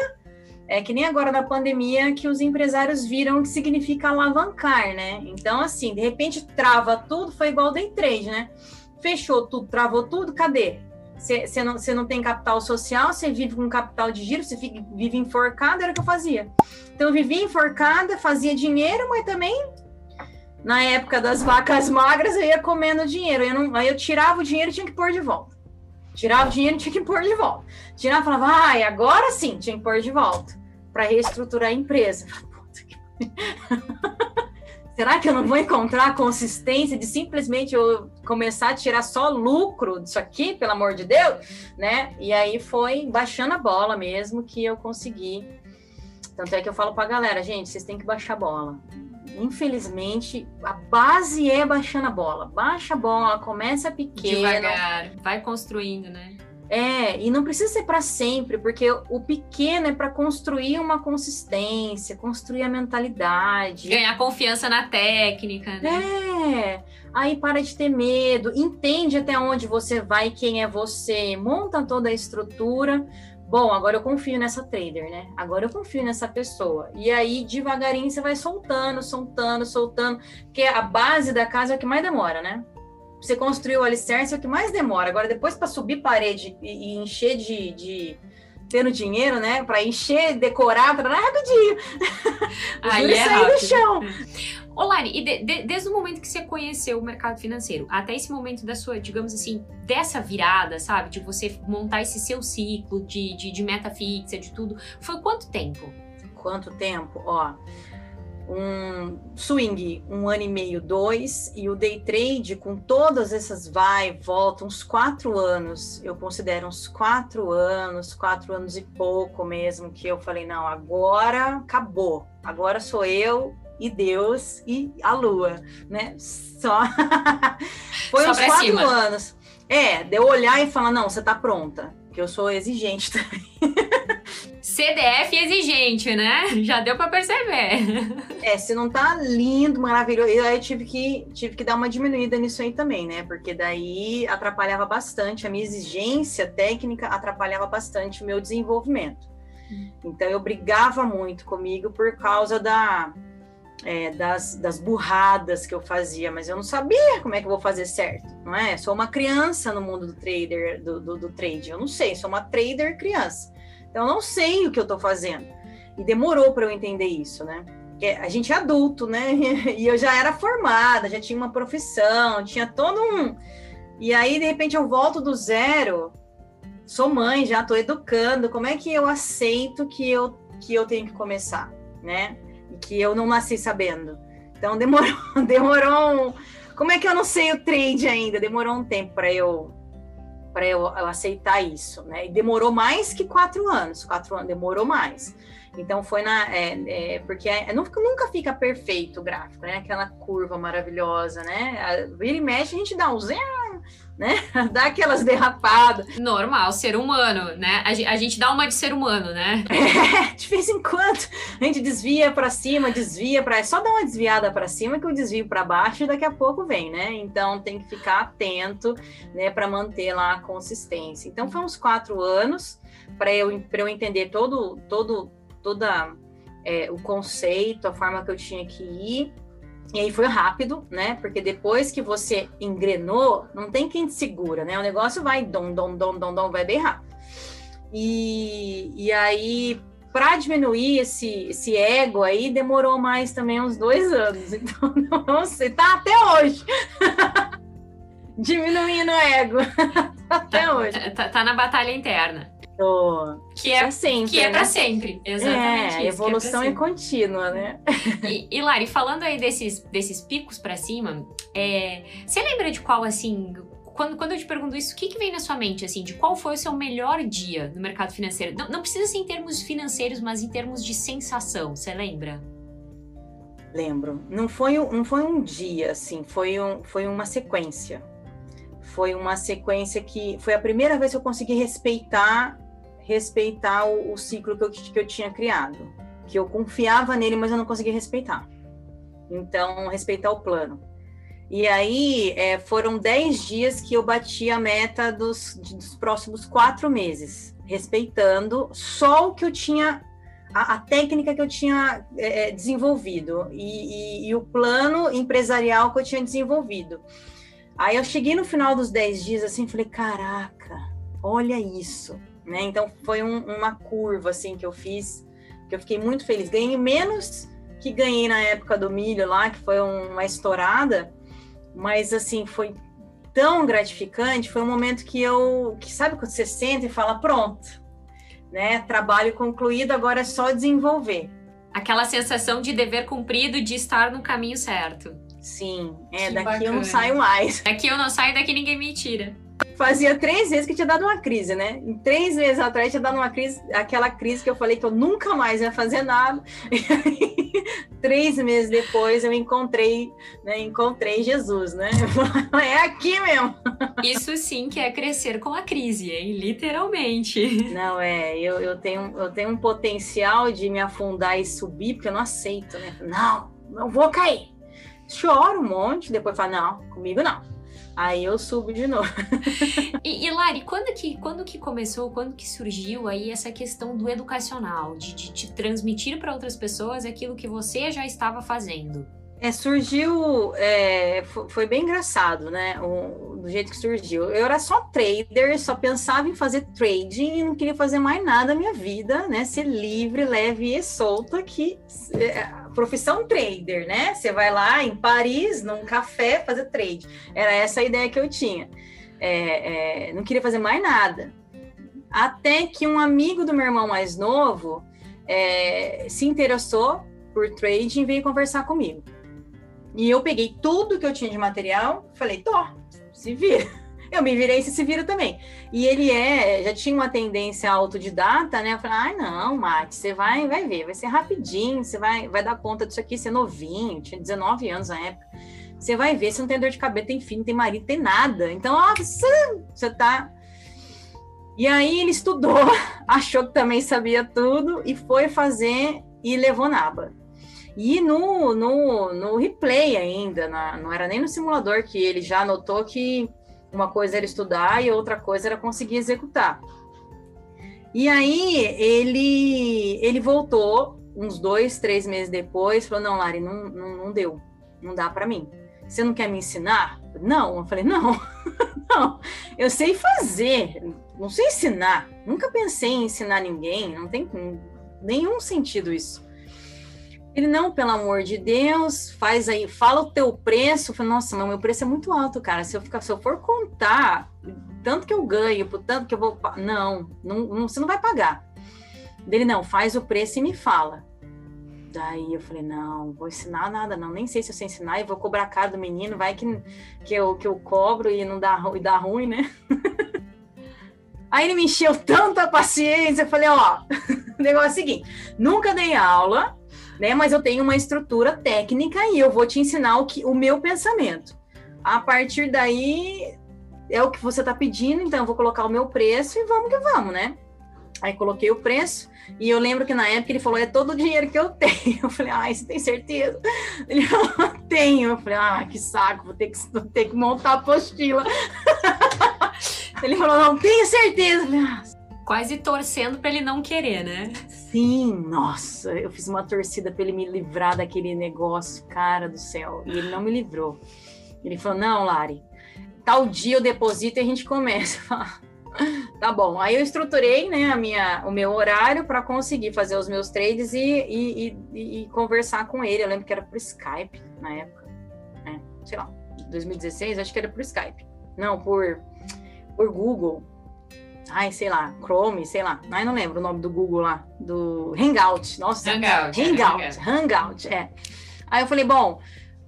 é que nem agora na pandemia que os empresários viram o que significa alavancar, né? Então, assim, de repente trava tudo, foi igual day trade, né? Fechou tudo, travou tudo, cadê? Você não, não tem capital social, você vive com capital de giro, você vive enforcado, era o que eu fazia. Então, eu vivia enforcada, fazia dinheiro, mas também, na época das vacas magras, eu ia comendo dinheiro. Eu não, aí eu tirava o dinheiro e tinha que pôr de volta. Tirava o dinheiro tinha que pôr de volta. Tirava e falava, ai, ah, agora sim, tinha que pôr de volta. Para reestruturar a empresa. [LAUGHS] Será que eu não vou encontrar a consistência de simplesmente eu começar a tirar só lucro disso aqui, pelo amor de Deus? Né? E aí foi baixando a bola mesmo que eu consegui. Tanto é que eu falo para a galera, gente, vocês têm que baixar a bola infelizmente, a base é baixando a bola. Baixa a bola, começa pequeno. Devagar, vai construindo, né? É, e não precisa ser para sempre, porque o pequeno é para construir uma consistência, construir a mentalidade. Ganhar confiança na técnica, né? É, aí para de ter medo, entende até onde você vai, quem é você, monta toda a estrutura bom, agora eu confio nessa trader, né? Agora eu confio nessa pessoa. E aí, devagarinho, você vai soltando, soltando, soltando, porque a base da casa é o que mais demora, né? Você construiu o alicerce é o que mais demora. Agora, depois para subir parede e, encher de, de tendo dinheiro, né? Para encher, decorar, para rapidinho. [LAUGHS] Aí é sair do chão. [LAUGHS] Ô, Lari, e de, de, desde o momento que você conheceu o mercado financeiro, até esse momento da sua, digamos assim, dessa virada, sabe? De você montar esse seu ciclo de, de, de meta fixa, de tudo, foi quanto tempo? Quanto tempo? Ó, um swing, um ano e meio, dois, e o day trade, com todas essas vai e volta, uns quatro anos, eu considero uns quatro anos, quatro anos e pouco mesmo, que eu falei, não, agora acabou, agora sou eu e Deus e a lua, né? Só [LAUGHS] foi Só uns quatro cima. anos. É, de eu olhar e falar, não, você tá pronta, que eu sou exigente [LAUGHS] também. CDF exigente, né? Já deu para perceber. É, se não tá lindo, maravilhoso, eu aí tive que, tive que dar uma diminuída nisso aí também, né? Porque daí atrapalhava bastante, a minha exigência técnica atrapalhava bastante o meu desenvolvimento. Hum. Então eu brigava muito comigo por causa da é, das, das burradas que eu fazia, mas eu não sabia como é que eu vou fazer certo, não é? Sou uma criança no mundo do trader, do, do, do trade, eu não sei, sou uma trader criança, então eu não sei o que eu estou fazendo. E demorou para eu entender isso, né? Porque a gente é adulto, né? [LAUGHS] E eu já era formada, já tinha uma profissão, tinha todo um. E aí, de repente, eu volto do zero, sou mãe, já estou educando, como é que eu aceito que eu, que eu tenho que começar, né? Que eu não nasci sabendo. Então [LAUGHS] demorou, demorou um... Como é que eu não sei o trade ainda? Demorou um tempo para eu para eu, eu, aceitar isso, né? E demorou mais que quatro anos, quatro anos demorou mais. Então foi na é, é, porque é, nunca, nunca fica perfeito o gráfico, né? Aquela curva maravilhosa, né? Vira e mexe a gente dá um zero, né? [LAUGHS] Dá aquelas derrapadas. Normal, ser humano, né? A, a, gente dá uma de ser humano, né? [LAUGHS] É, de vez em quando a gente desvia para cima, desvia para, só dá uma desviada para cima que o desvio para baixo e daqui a pouco vem, né? Então tem que ficar atento, né, para manter lá a consistência. Então foi uns quatro anos para eu eu entender todo todo toda é, o conceito, a forma que eu tinha que ir E aí foi rápido, né? Porque depois que você engrenou, não tem quem te segura, né? O negócio vai dom, dom, dom, dom, dom, vai bem rápido. E, e aí, para diminuir esse, esse ego aí, demorou mais também uns dois anos. [LAUGHS] Então, não sei, tá até hoje. [LAUGHS] Diminuindo o ego. [LAUGHS] até tá, hoje. Tá, tá, na batalha interna. Que é, sempre, que é né? para sempre. Exatamente. É, a é evolução é, é, contínua, né? E, e Lari, falando aí desses, desses picos para cima, é, você lembra de qual, assim, quando, quando eu te pergunto isso, o que, que vem na sua mente, assim, de qual foi o seu melhor dia no mercado financeiro? Não, não precisa ser em termos financeiros, mas em termos de sensação, você lembra? Lembro. Não foi, não foi um dia, assim, foi, um, foi uma sequência. Foi uma sequência que foi a primeira vez que eu consegui respeitar respeitar o, o ciclo que eu, que eu tinha criado. Que eu confiava nele, mas eu não conseguia respeitar. Então, respeitar o plano. E aí é, foram 10 dias que eu bati a meta dos, dos próximos quatro meses, respeitando só o que eu tinha, a, a técnica que eu tinha é, é, desenvolvido e, e, e, o plano empresarial que eu tinha desenvolvido. Aí eu cheguei no final dos 10 dias assim, falei, caraca, olha isso, né? Então foi um, uma curva assim que eu fiz, que eu fiquei muito feliz. Ganhei menos que ganhei na época do milho lá, que foi uma estourada, mas assim, foi tão gratificante, foi um momento que eu, que sabe quando você senta e fala, pronto, né? Trabalho concluído, agora é só desenvolver. Aquela sensação de dever cumprido, de estar no caminho certo. Sim, é, que daqui bacana. eu não saio mais. Daqui eu não saio, daqui ninguém me tira. Fazia três vezes que tinha dado uma crise, né? Em três meses atrás tinha dado uma crise, aquela crise que eu falei que eu nunca mais ia fazer nada. [LAUGHS] E aí, três meses depois eu encontrei, né? Encontrei Jesus, né? [LAUGHS] É aqui mesmo. Isso sim que é crescer com a crise, hein? Literalmente. Não, é, eu, eu, tenho, eu tenho um potencial de me afundar e subir, porque eu não aceito, né? Não, não vou cair. Choro um monte, depois falo, não, comigo não Aí eu subo de novo. [LAUGHS] e, e Lari, quando que, quando que começou, quando que surgiu aí essa questão do educacional, de, de, de transmitir para outras pessoas aquilo que você já estava fazendo? É, surgiu, é, foi bem engraçado, né? O, do jeito que surgiu. Eu era só trader, só pensava em fazer trading e não queria fazer mais nada na minha vida, né? Ser livre, leve e solta, que é, profissão trader, né? Você vai lá em Paris, num café, fazer trade. Era essa a ideia que eu tinha. É, é, não queria fazer mais nada. Até que um amigo do meu irmão mais novo é, se interessou por trading e veio conversar comigo. E eu peguei tudo que eu tinha de material, falei, tô, se vira eu me virei se se vira também. E ele é, já tinha uma tendência autodidata, né? Eu falei, ai, não, Mate, você vai, vai ver, vai ser rapidinho, você vai, vai dar conta disso aqui, você é novinho, tinha 19 anos na época. Você vai ver, você não tem dor de cabeça, tem filho, tem marido, tem nada. Então, ó, você, você tá. E aí ele estudou, [LAUGHS] achou que também sabia tudo e foi fazer e levou na aba. E no, no, no replay ainda, na, não era nem no simulador que ele já notou que uma coisa era estudar e outra coisa era conseguir executar. E aí ele ele voltou uns dois, três meses depois, falou: não, Lari, não, não, não deu, não dá para mim. Você não quer me ensinar? Não, eu falei: não, [LAUGHS] não, eu sei fazer, não sei ensinar. Nunca pensei em ensinar ninguém, não tem nenhum sentido isso. Ele, não, pelo amor de Deus, faz aí, fala o teu preço. Eu falei, nossa, mas meu preço é muito alto, cara. Se eu, ficar, se eu for contar tanto que eu ganho, por tanto que eu vou. Não, não, não você não vai pagar. Dele, não, faz o preço e me fala. Daí eu falei, não, vou ensinar nada, não. Nem sei se eu sei ensinar e vou cobrar caro do menino, vai que, que, eu, que eu cobro e não dá, e dá ruim, né? [LAUGHS] Aí ele me encheu tanta paciência, eu falei, ó, [LAUGHS] o negócio é o seguinte, nunca dei aula, né? Mas eu tenho uma estrutura técnica e eu vou te ensinar o, que, o meu pensamento. A partir daí é o que você está pedindo, então eu vou colocar o meu preço e vamos que vamos, né? Aí coloquei o preço e eu lembro que na época ele falou: é todo o dinheiro que eu [LAUGHS] tenho. Eu falei: ai, você tem certeza? Ele falou: tenho. Eu falei: ah, que saco, vou ter que, vou ter que montar a apostila. [LAUGHS] ele falou: não, tenho certeza. Quase torcendo para ele não querer, né? Sim, nossa, eu fiz uma torcida para ele me livrar daquele negócio, cara do céu. E ele não me livrou. Ele falou: não, Lari, tal dia eu deposito e a gente começa. [LAUGHS] tá bom. Aí eu estruturei né, a minha, o meu horário para conseguir fazer os meus trades e, e, e, e, conversar com ele. Eu lembro que era por Skype na época. Né? Sei lá, 2016, acho que era por Skype. Não, por, por Google. Ai, sei lá, Chrome, sei lá. Ai, não lembro o nome do Google lá. Do Hangout. Nossa. Hangout. Hangout. É, Hangout, Hangout é. Aí eu falei, bom,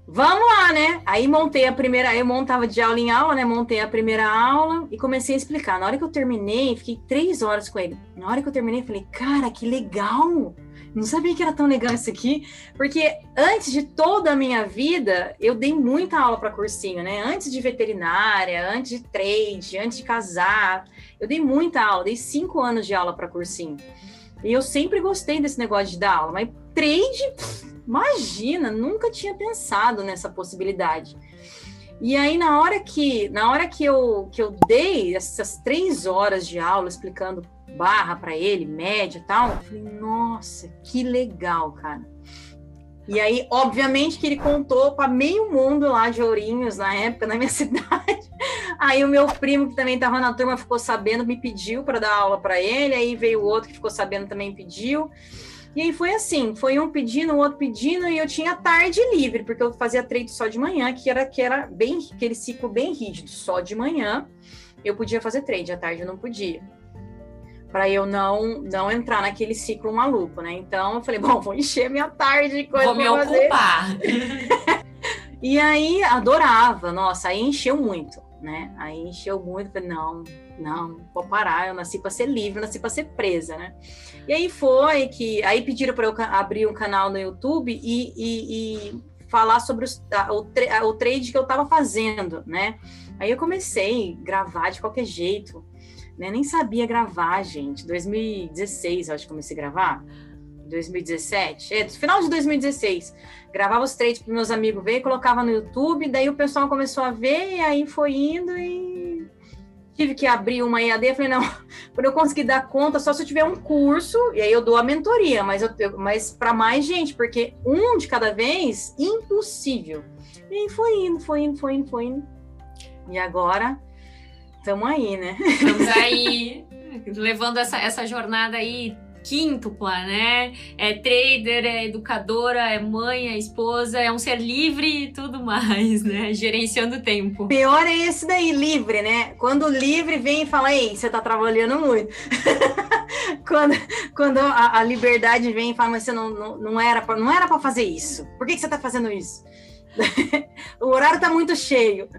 Vamos lá, né? Aí montei a primeira, eu montava de aula em aula, né? Montei a primeira aula e comecei a explicar. Na hora que eu terminei, fiquei três horas com ele. Na hora que eu terminei, falei, cara, que legal! Não sabia que era tão legal isso aqui, porque antes de toda a minha vida, eu dei muita aula para cursinho, né? Antes de veterinária, antes de trade, antes de casar, eu dei muita aula, dei cinco anos de aula para cursinho. E eu sempre gostei desse negócio de dar aula, mas trade, Imagina, nunca tinha pensado nessa possibilidade. E aí, na hora que, na hora que eu, que eu dei essas três horas de aula explicando barra para ele, média e tal, eu falei, nossa, que legal, cara. E aí, obviamente, que ele contou para meio mundo lá de Ourinhos, na época, na minha [LAUGHS] cidade. Aí o meu primo, que também estava na turma, ficou sabendo, me pediu para dar aula para ele. Aí veio o outro que ficou sabendo também pediu. E aí foi assim, foi um pedindo, o outro pedindo, e eu tinha tarde livre, porque eu fazia trade só de manhã, que era, que era bem aquele ciclo bem rígido, só de manhã eu podia fazer trade, à tarde eu não podia. Para eu não não entrar naquele ciclo maluco, né? Então eu falei, [LAUGHS] bom, vou encher minha tarde de coisa Vou me ocupar. [LAUGHS] e aí adorava, nossa, aí encheu muito, né? Aí encheu muito, falei, não, não, vou parar, eu nasci para ser livre, eu nasci para ser presa, né? E aí foi que aí pediram para eu abrir um canal no YouTube e, e, e falar sobre os, a, o, tra, o trade que eu estava fazendo, né? Aí eu comecei a gravar de qualquer jeito, né? Nem sabia gravar, gente. 2016, eu acho que comecei a gravar. 2017, é, final de 2016. Gravava os trades para meus amigos ver, colocava no YouTube, daí o pessoal começou a ver, e aí foi indo e tive que abrir uma EAD, falei, não, [LAUGHS] para eu conseguir dar conta, só se eu tiver um curso, e aí eu dou a mentoria, mas, eu, mas para mais gente, porque um de cada vez, impossível. E foi indo, foi indo, foi indo, foi indo. E agora, estamos aí, né? Estamos aí, levando essa, essa jornada aí quíntupla, né? É trader, é educadora, é mãe, é esposa, é um ser livre e tudo mais, né? [LAUGHS] Gerenciando o tempo. Pior é esse daí, livre, né? Quando o livre vem e fala, ei, você tá trabalhando muito. [LAUGHS] quando quando a, a, liberdade vem e fala, mas você não, não, não era pra, não era para fazer isso. Por que, que você tá fazendo isso? [LAUGHS] o horário tá muito cheio.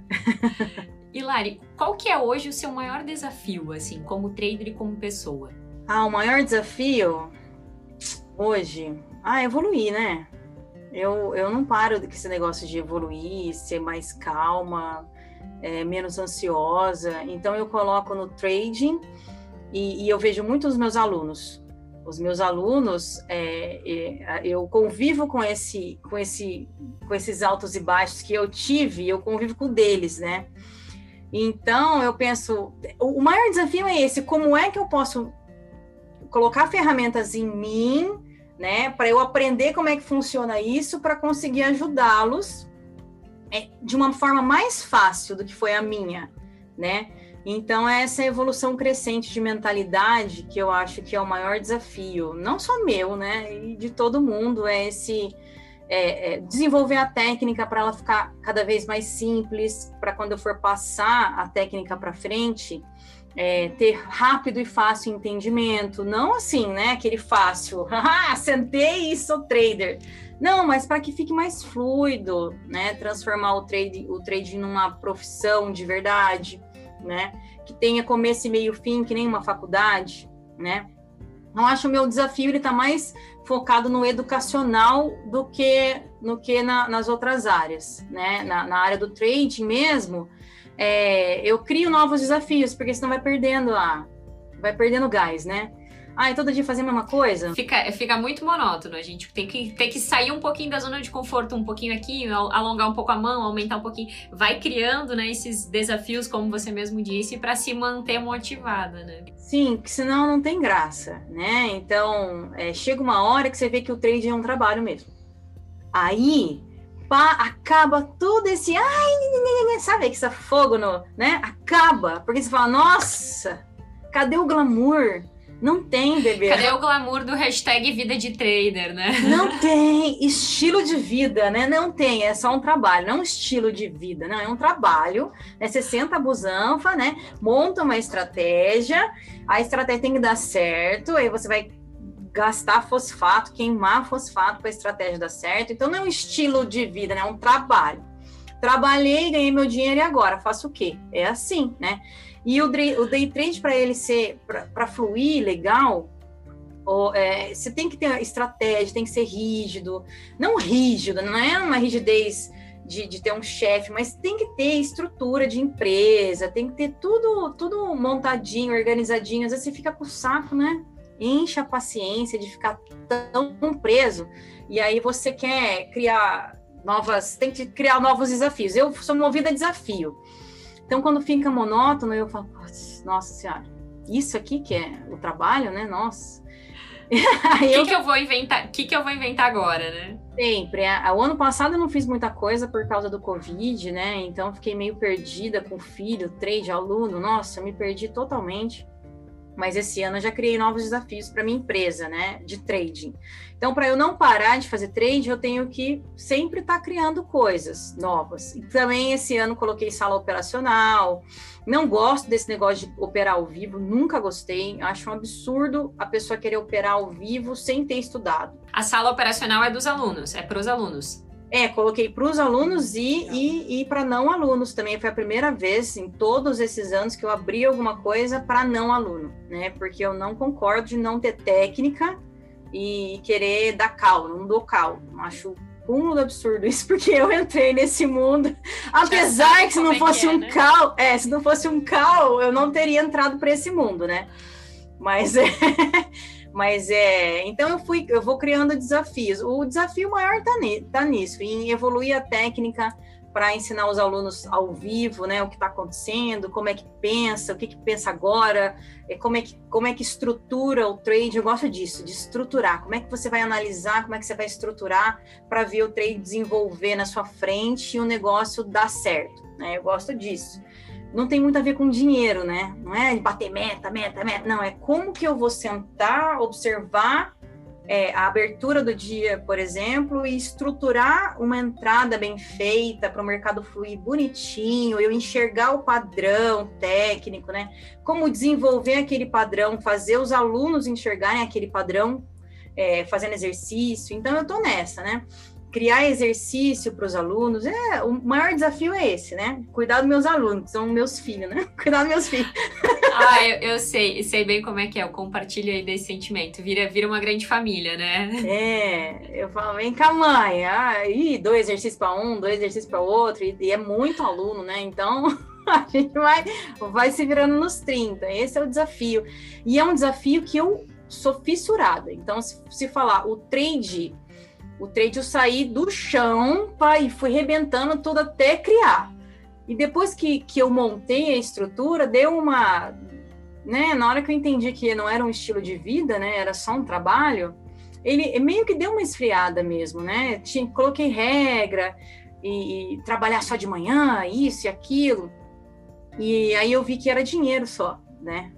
Hilari, qual que é hoje o seu maior desafio, assim, como trader e como pessoa? Ah, o maior desafio hoje, ah, evoluir, né? Eu, eu não paro com esse negócio de evoluir, ser mais calma, é, menos ansiosa. Então eu coloco no trading e, e eu vejo muitos meus alunos. Os meus alunos, é, é, eu convivo com esse, com esse, com esses altos e baixos que eu tive. Eu convivo com deles, né? Então eu penso, o maior desafio é esse: como é que eu posso colocar ferramentas em mim, né, para eu aprender como é que funciona isso, para conseguir ajudá-los é, de uma forma mais fácil do que foi a minha, né? Então, é essa evolução crescente de mentalidade que eu acho que é o maior desafio, não só meu, né, e de todo mundo, é esse é, é, desenvolver a técnica para ela ficar cada vez mais simples, para quando eu for passar a técnica para frente, é, ter rápido e fácil entendimento, não assim, né? Aquele fácil, [LAUGHS] ah, sentei e sou trader. Não, mas para que fique mais fluido, né? Transformar o trade, o trade numa profissão de verdade, né? Que tenha começo e meio fim, que nem uma faculdade, né? Não acho o meu desafio ele está mais focado no educacional do que no que na, nas outras áreas, né? Na, na área do trading mesmo, é, eu crio novos desafios, porque senão vai perdendo a. vai perdendo gás, né? Ai, todo dia fazer a mesma coisa? Fica, fica muito monótono. A gente tem que, tem que sair um pouquinho da zona de conforto, um pouquinho aqui, alongar um pouco a mão, aumentar um pouquinho. Vai criando, né, esses desafios, como você mesmo disse, para se manter motivada, né? Sim, que senão não tem graça, né? Então, é, chega uma hora que você vê que o trade é um trabalho mesmo. Aí, pá, acaba todo esse. Ai, sabe que esse fogo no. né? Acaba. Porque você fala, nossa, cadê o glamour? Não tem, bebê. Cadê o glamour do hashtag vida de trader, né? Não tem estilo de vida, né? Não tem, é só um trabalho, não é um estilo de vida, não, é um trabalho. Né? Você senta a busanfa, né? Monta uma estratégia, a estratégia tem que dar certo, aí você vai gastar fosfato, queimar fosfato para a estratégia dar certo. Então não é um estilo de vida, né? É um trabalho. Trabalhei, ganhei meu dinheiro e agora faço o quê? É assim, né? E o, day, o day trade, para ele ser, para fluir legal, ou, é, você tem que ter estratégia, tem que ser rígido. Não rígido, não é uma rigidez de, de ter um chefe, mas tem que ter estrutura de empresa, tem que ter tudo, tudo montadinho, organizadinho. Às vezes você fica com o saco, né? Enche a paciência de ficar tão preso. E aí você quer criar novas, tem que criar novos desafios. Eu sou movida a desafio. Então, quando fica monótono, eu falo, nossa senhora, isso aqui que é o trabalho, né? Nossa. [LAUGHS] O que, eu... que eu vou inventar? O que, que eu vou inventar agora, né? Sempre. É, o ano passado eu não fiz muita coisa por causa do Covid, né? Então fiquei meio perdida com filho, trade, aluno. Nossa, eu me perdi totalmente mas esse ano eu já criei novos desafios para minha empresa, né, de trading. Então, para eu não parar de fazer trade, eu tenho que sempre estar tá criando coisas novas. E também esse ano coloquei sala operacional. Não gosto desse negócio de operar ao vivo, nunca gostei. Acho um absurdo a pessoa querer operar ao vivo sem ter estudado. A sala operacional é dos alunos, é para os alunos. É, coloquei para os alunos e, e, e para não alunos também. Foi a primeira vez em todos esses anos que eu abri alguma coisa para não aluno, né? Porque eu não concordo de não ter técnica e querer dar cal, não dou cal. Acho cúmulo do absurdo isso, [LAUGHS] porque eu entrei nesse mundo. [LAUGHS] Apesar que se não é fosse é, um né? cal, é, se não fosse um cal, eu não teria entrado para esse mundo, né? Mas é. [LAUGHS] Mas é, então eu fui, eu vou criando desafios. O desafio maior está tá nisso, em evoluir a técnica para ensinar os alunos ao vivo, né, o que está acontecendo, como é que pensa, o que, que pensa agora, é, como é que como é que estrutura o trade. Eu gosto disso, de estruturar. Como é que você vai analisar, como é que você vai estruturar para ver o trade desenvolver na sua frente e o negócio dar certo. Né? Eu gosto disso não tem muito a ver com dinheiro, né? Não é bater meta, meta, meta. Não, é como que eu vou sentar, observar é, a abertura do dia, por exemplo, e estruturar uma entrada bem feita para o mercado fluir bonitinho, eu enxergar o padrão técnico, né? Como desenvolver aquele padrão, fazer os alunos enxergarem aquele padrão, é, fazendo exercício. Então, eu estou nessa, né? Criar exercício para os alunos, é o maior desafio é esse, né? Cuidar dos meus alunos, que são meus filhos, né? [LAUGHS] Cuidar dos meus filhos. Ah, eu, eu, sei, sei bem como é que é. Eu compartilho aí desse sentimento. Vira, vira uma grande família, né? É, eu falo, vem cá, mãe. Ah, e dois exercícios para um, dois exercícios para outro, e, e é muito aluno, né? Então [LAUGHS] a gente vai, vai se virando nos 30. Esse é o desafio. E é um desafio que eu sou fissurada. Então, se, se falar o trade o trade eu saí do chão e fui rebentando tudo até criar. E depois que, que eu montei a estrutura, deu uma. Né, na hora que eu entendi que não era um estilo de vida, né, era só um trabalho, ele meio que deu uma esfriada mesmo, né? Tinha, coloquei regra e, e trabalhar só de manhã, isso e aquilo. E aí eu vi que era dinheiro só, né?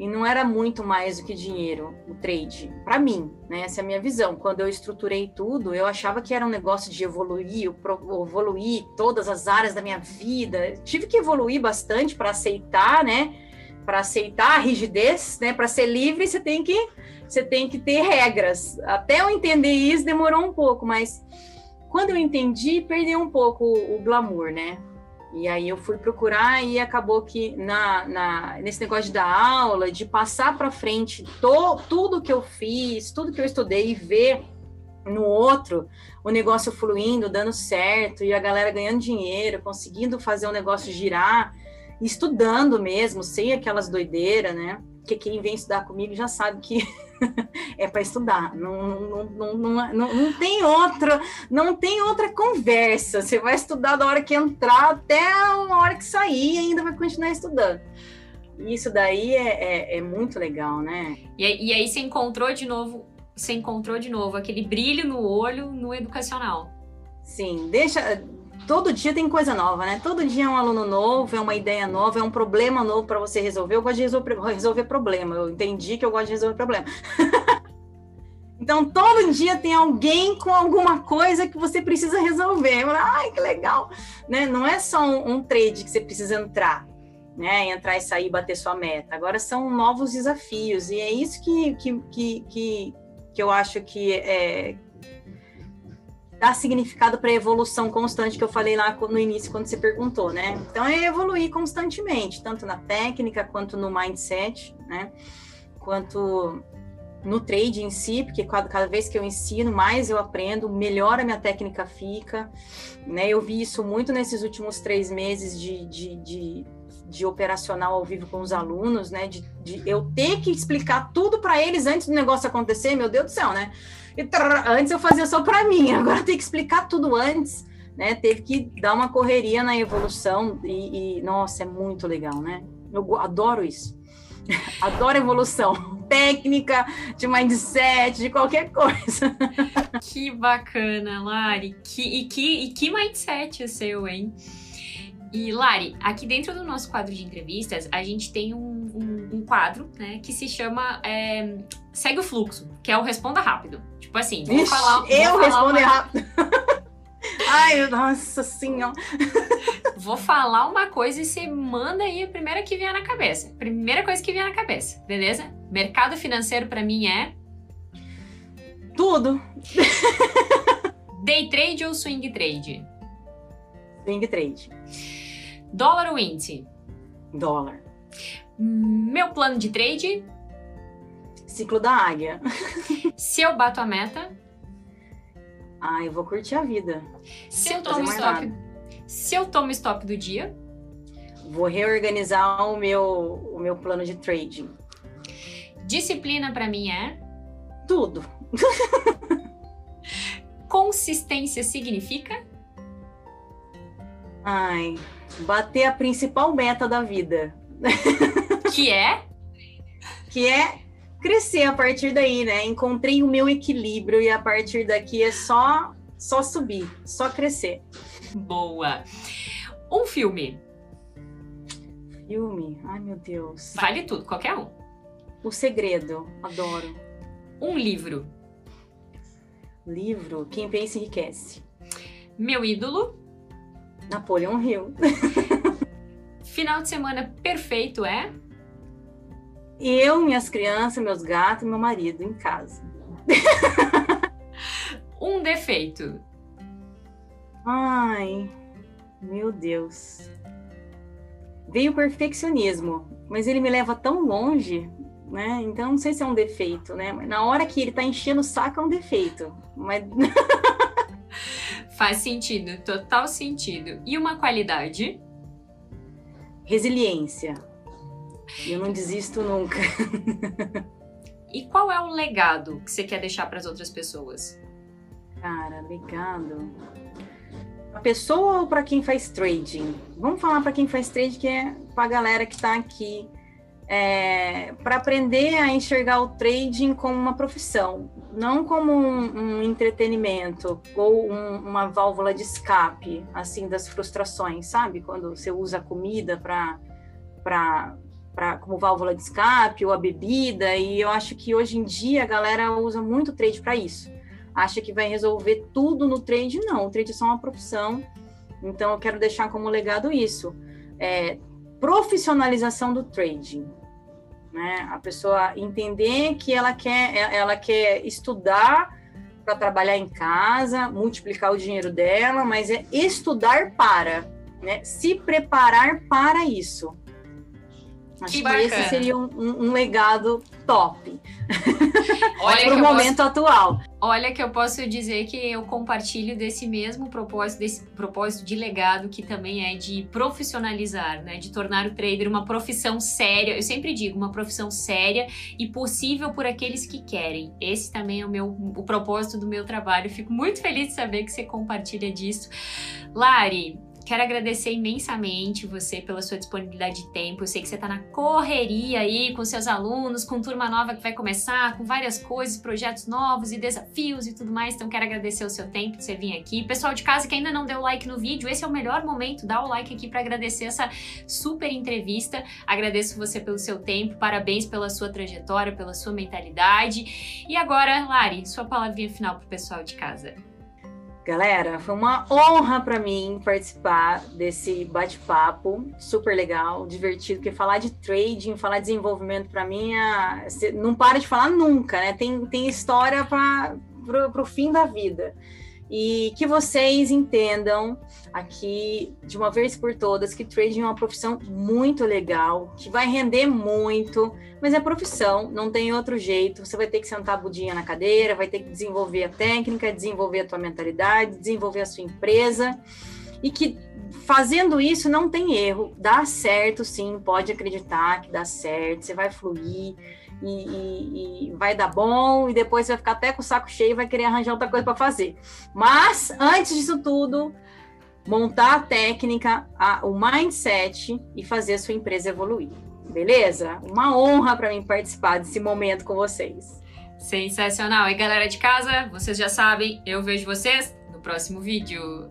E não era muito mais do que dinheiro o trade para mim, né? Essa é a minha visão. Quando eu estruturei tudo, eu achava que era um negócio de evoluir, evoluir todas as áreas da minha vida. Tive que evoluir bastante para aceitar, né? Para aceitar a rigidez, né? Para ser livre, você tem que você tem que ter regras. Até eu entender isso demorou um pouco, mas quando eu entendi, perdeu um pouco o, o glamour, né? E aí eu fui procurar e acabou que na, na nesse negócio dar aula, de passar para frente to, tudo que eu fiz, tudo que eu estudei e ver no outro o negócio fluindo, dando certo e a galera ganhando dinheiro, conseguindo fazer o negócio girar, estudando mesmo, sem aquelas doideiras, né? que quem vem estudar comigo já sabe que [LAUGHS] [LAUGHS] é para estudar. Não, não, não, não, não, não, tem outra, não tem outra conversa. Você vai estudar da hora que entrar até a hora que sair e ainda vai continuar estudando. Isso daí é, é, é muito legal, né? E, e aí você encontrou de novo, você encontrou de novo aquele brilho no olho no educacional. Sim, deixa. Todo dia tem coisa nova, né? Todo dia é um aluno novo, é uma ideia nova, é um problema novo para você resolver. Eu gosto de resolver, resolver problema. Eu entendi que eu gosto de resolver problema. [LAUGHS] Então, todo dia tem alguém com alguma coisa que você precisa resolver. Ai, que legal! Né? Não é só um, um, trade que você precisa entrar, né? Entrar e sair, bater sua meta. Agora são novos desafios. E é isso que, que, que, que, que eu acho que é, dá significado para a evolução constante que eu falei lá no início, quando você perguntou, né? Então, é evoluir constantemente, tanto na técnica, quanto no mindset, né? Quanto no trade em si, porque cada, cada vez que eu ensino, mais eu aprendo, melhor a minha técnica fica, né? Eu vi isso muito nesses últimos três meses de, de, de de operacional ao vivo com os alunos, né? De, de eu ter que explicar tudo para eles antes do negócio acontecer, meu Deus do céu, né? E, trrr, antes eu fazia só para mim, [LAUGHS] agora tem que explicar tudo antes, né? Teve que dar uma correria na evolução e, e nossa, é muito legal, né? Eu adoro isso. [LAUGHS] Adoro evolução [LAUGHS] técnica, de mindset, de qualquer coisa. Que bacana, Lari. Que, e, que, e que mindset é seu, hein? E Lari, aqui dentro do nosso quadro de entrevistas, a gente tem um, um, um quadro, né, que se chama é, Segue o Fluxo, que é o Responda Rápido. Tipo assim, vou Ixi, falar. Vou eu falar respondo uma... rápido. [LAUGHS] Ai, nossa senhora. [LAUGHS] Vou falar uma coisa e você manda aí a primeira que vier na cabeça. Primeira coisa que vier na cabeça, beleza? Mercado financeiro para mim é tudo. Day trade ou swing trade? Swing trade. Dólar ou índice? Dólar. Meu plano de trade? Ciclo da águia. [LAUGHS] Se eu bato a meta? Ah, eu vou curtir a vida. Se eu tomo stop, se eu tomo stop do dia? Vou reorganizar o meu, o meu plano de trading. Disciplina para mim é? Tudo. [LAUGHS] Consistência significa? Ai, bater a principal meta da vida. [LAUGHS] Que é? Que é crescer a partir daí, né? Encontrei o meu equilíbrio e a partir daqui é só só subir, só crescer. Boa. Um filme. Filme? Ai, meu Deus. Vale tudo, qualquer um. O Segredo, adoro. Um livro. Livro, Quem Pensa Enriquece. Meu ídolo. Napoleão Hill. [LAUGHS] Final de semana perfeito é? Eu, minhas crianças, meus gatos e meu marido em casa. [LAUGHS] um defeito. Ai, meu Deus. Veio o perfeccionismo, mas ele me leva tão longe, né? Então não sei se é um defeito, né? Na hora que ele tá enchendo o saco é um defeito. Mas [LAUGHS] Faz sentido, total sentido. E uma qualidade? Resiliência. Eu não desisto nunca. [LAUGHS] e qual é o legado que você quer deixar para as outras pessoas? Cara, legado. A pessoa ou para quem faz trading? Vamos falar para quem faz trading, que é para a galera que está aqui é, para aprender a enxergar o trading como uma profissão, não como um, um entretenimento ou um, uma válvula de escape, assim, das frustrações, sabe? Quando você usa a comida para como válvula de escape ou a bebida, e eu acho que hoje em dia a galera usa muito o trade para isso. Acha que vai resolver tudo no trade, não. O trade é só uma profissão, então eu quero deixar como legado isso. É, profissionalização do trading né? A pessoa entender que ela quer, ela quer estudar para trabalhar em casa, multiplicar o dinheiro dela, mas é estudar para, né? Se preparar para isso. Acho que, que esse seria um, um, legado top. [LAUGHS] Olha para o momento posso... atual. Olha que eu posso dizer que eu compartilho desse mesmo propósito, desse propósito de legado que também é de profissionalizar, né? De tornar o trader uma profissão séria. Eu sempre digo, uma profissão séria e possível por aqueles que querem. Esse também é o meu o propósito do meu trabalho. fico muito feliz de saber que você compartilha disso. Lari, Quero agradecer imensamente você pela sua disponibilidade de tempo. Eu sei que você está na correria aí com seus alunos, com turma nova que vai começar, com várias coisas, projetos novos e desafios e tudo mais. Então, quero agradecer o seu tempo de você vir aqui. Pessoal de casa que ainda não deu like no vídeo, esse é o melhor momento. Dá o like aqui para agradecer essa super entrevista. Agradeço você pelo seu tempo. Parabéns pela sua trajetória, pela sua mentalidade. E agora, Lari, sua palavrinha final para o pessoal de casa. Galera, foi uma honra para mim participar desse bate-papo super legal, divertido, porque falar de trading, falar de desenvolvimento para mim é... não para de falar nunca, né? Tem, tem história para o fim da vida e que vocês entendam aqui de uma vez por todas que trading é uma profissão muito legal, que vai render muito, mas é profissão, não tem outro jeito. Você vai ter que sentar a budinha na cadeira, vai ter que desenvolver a técnica, desenvolver a tua mentalidade, desenvolver a sua empresa e que fazendo isso não tem erro, dá certo sim, pode acreditar que dá certo, você vai fluir e, e, e, vai dar bom, e depois você vai ficar até com o saco cheio e vai querer arranjar outra coisa para fazer. Mas, antes disso tudo, montar a técnica, a, o mindset e fazer a sua empresa evoluir. Beleza? Uma honra para mim participar desse momento com vocês. Sensacional! E galera de casa, vocês já sabem, eu vejo vocês no próximo vídeo.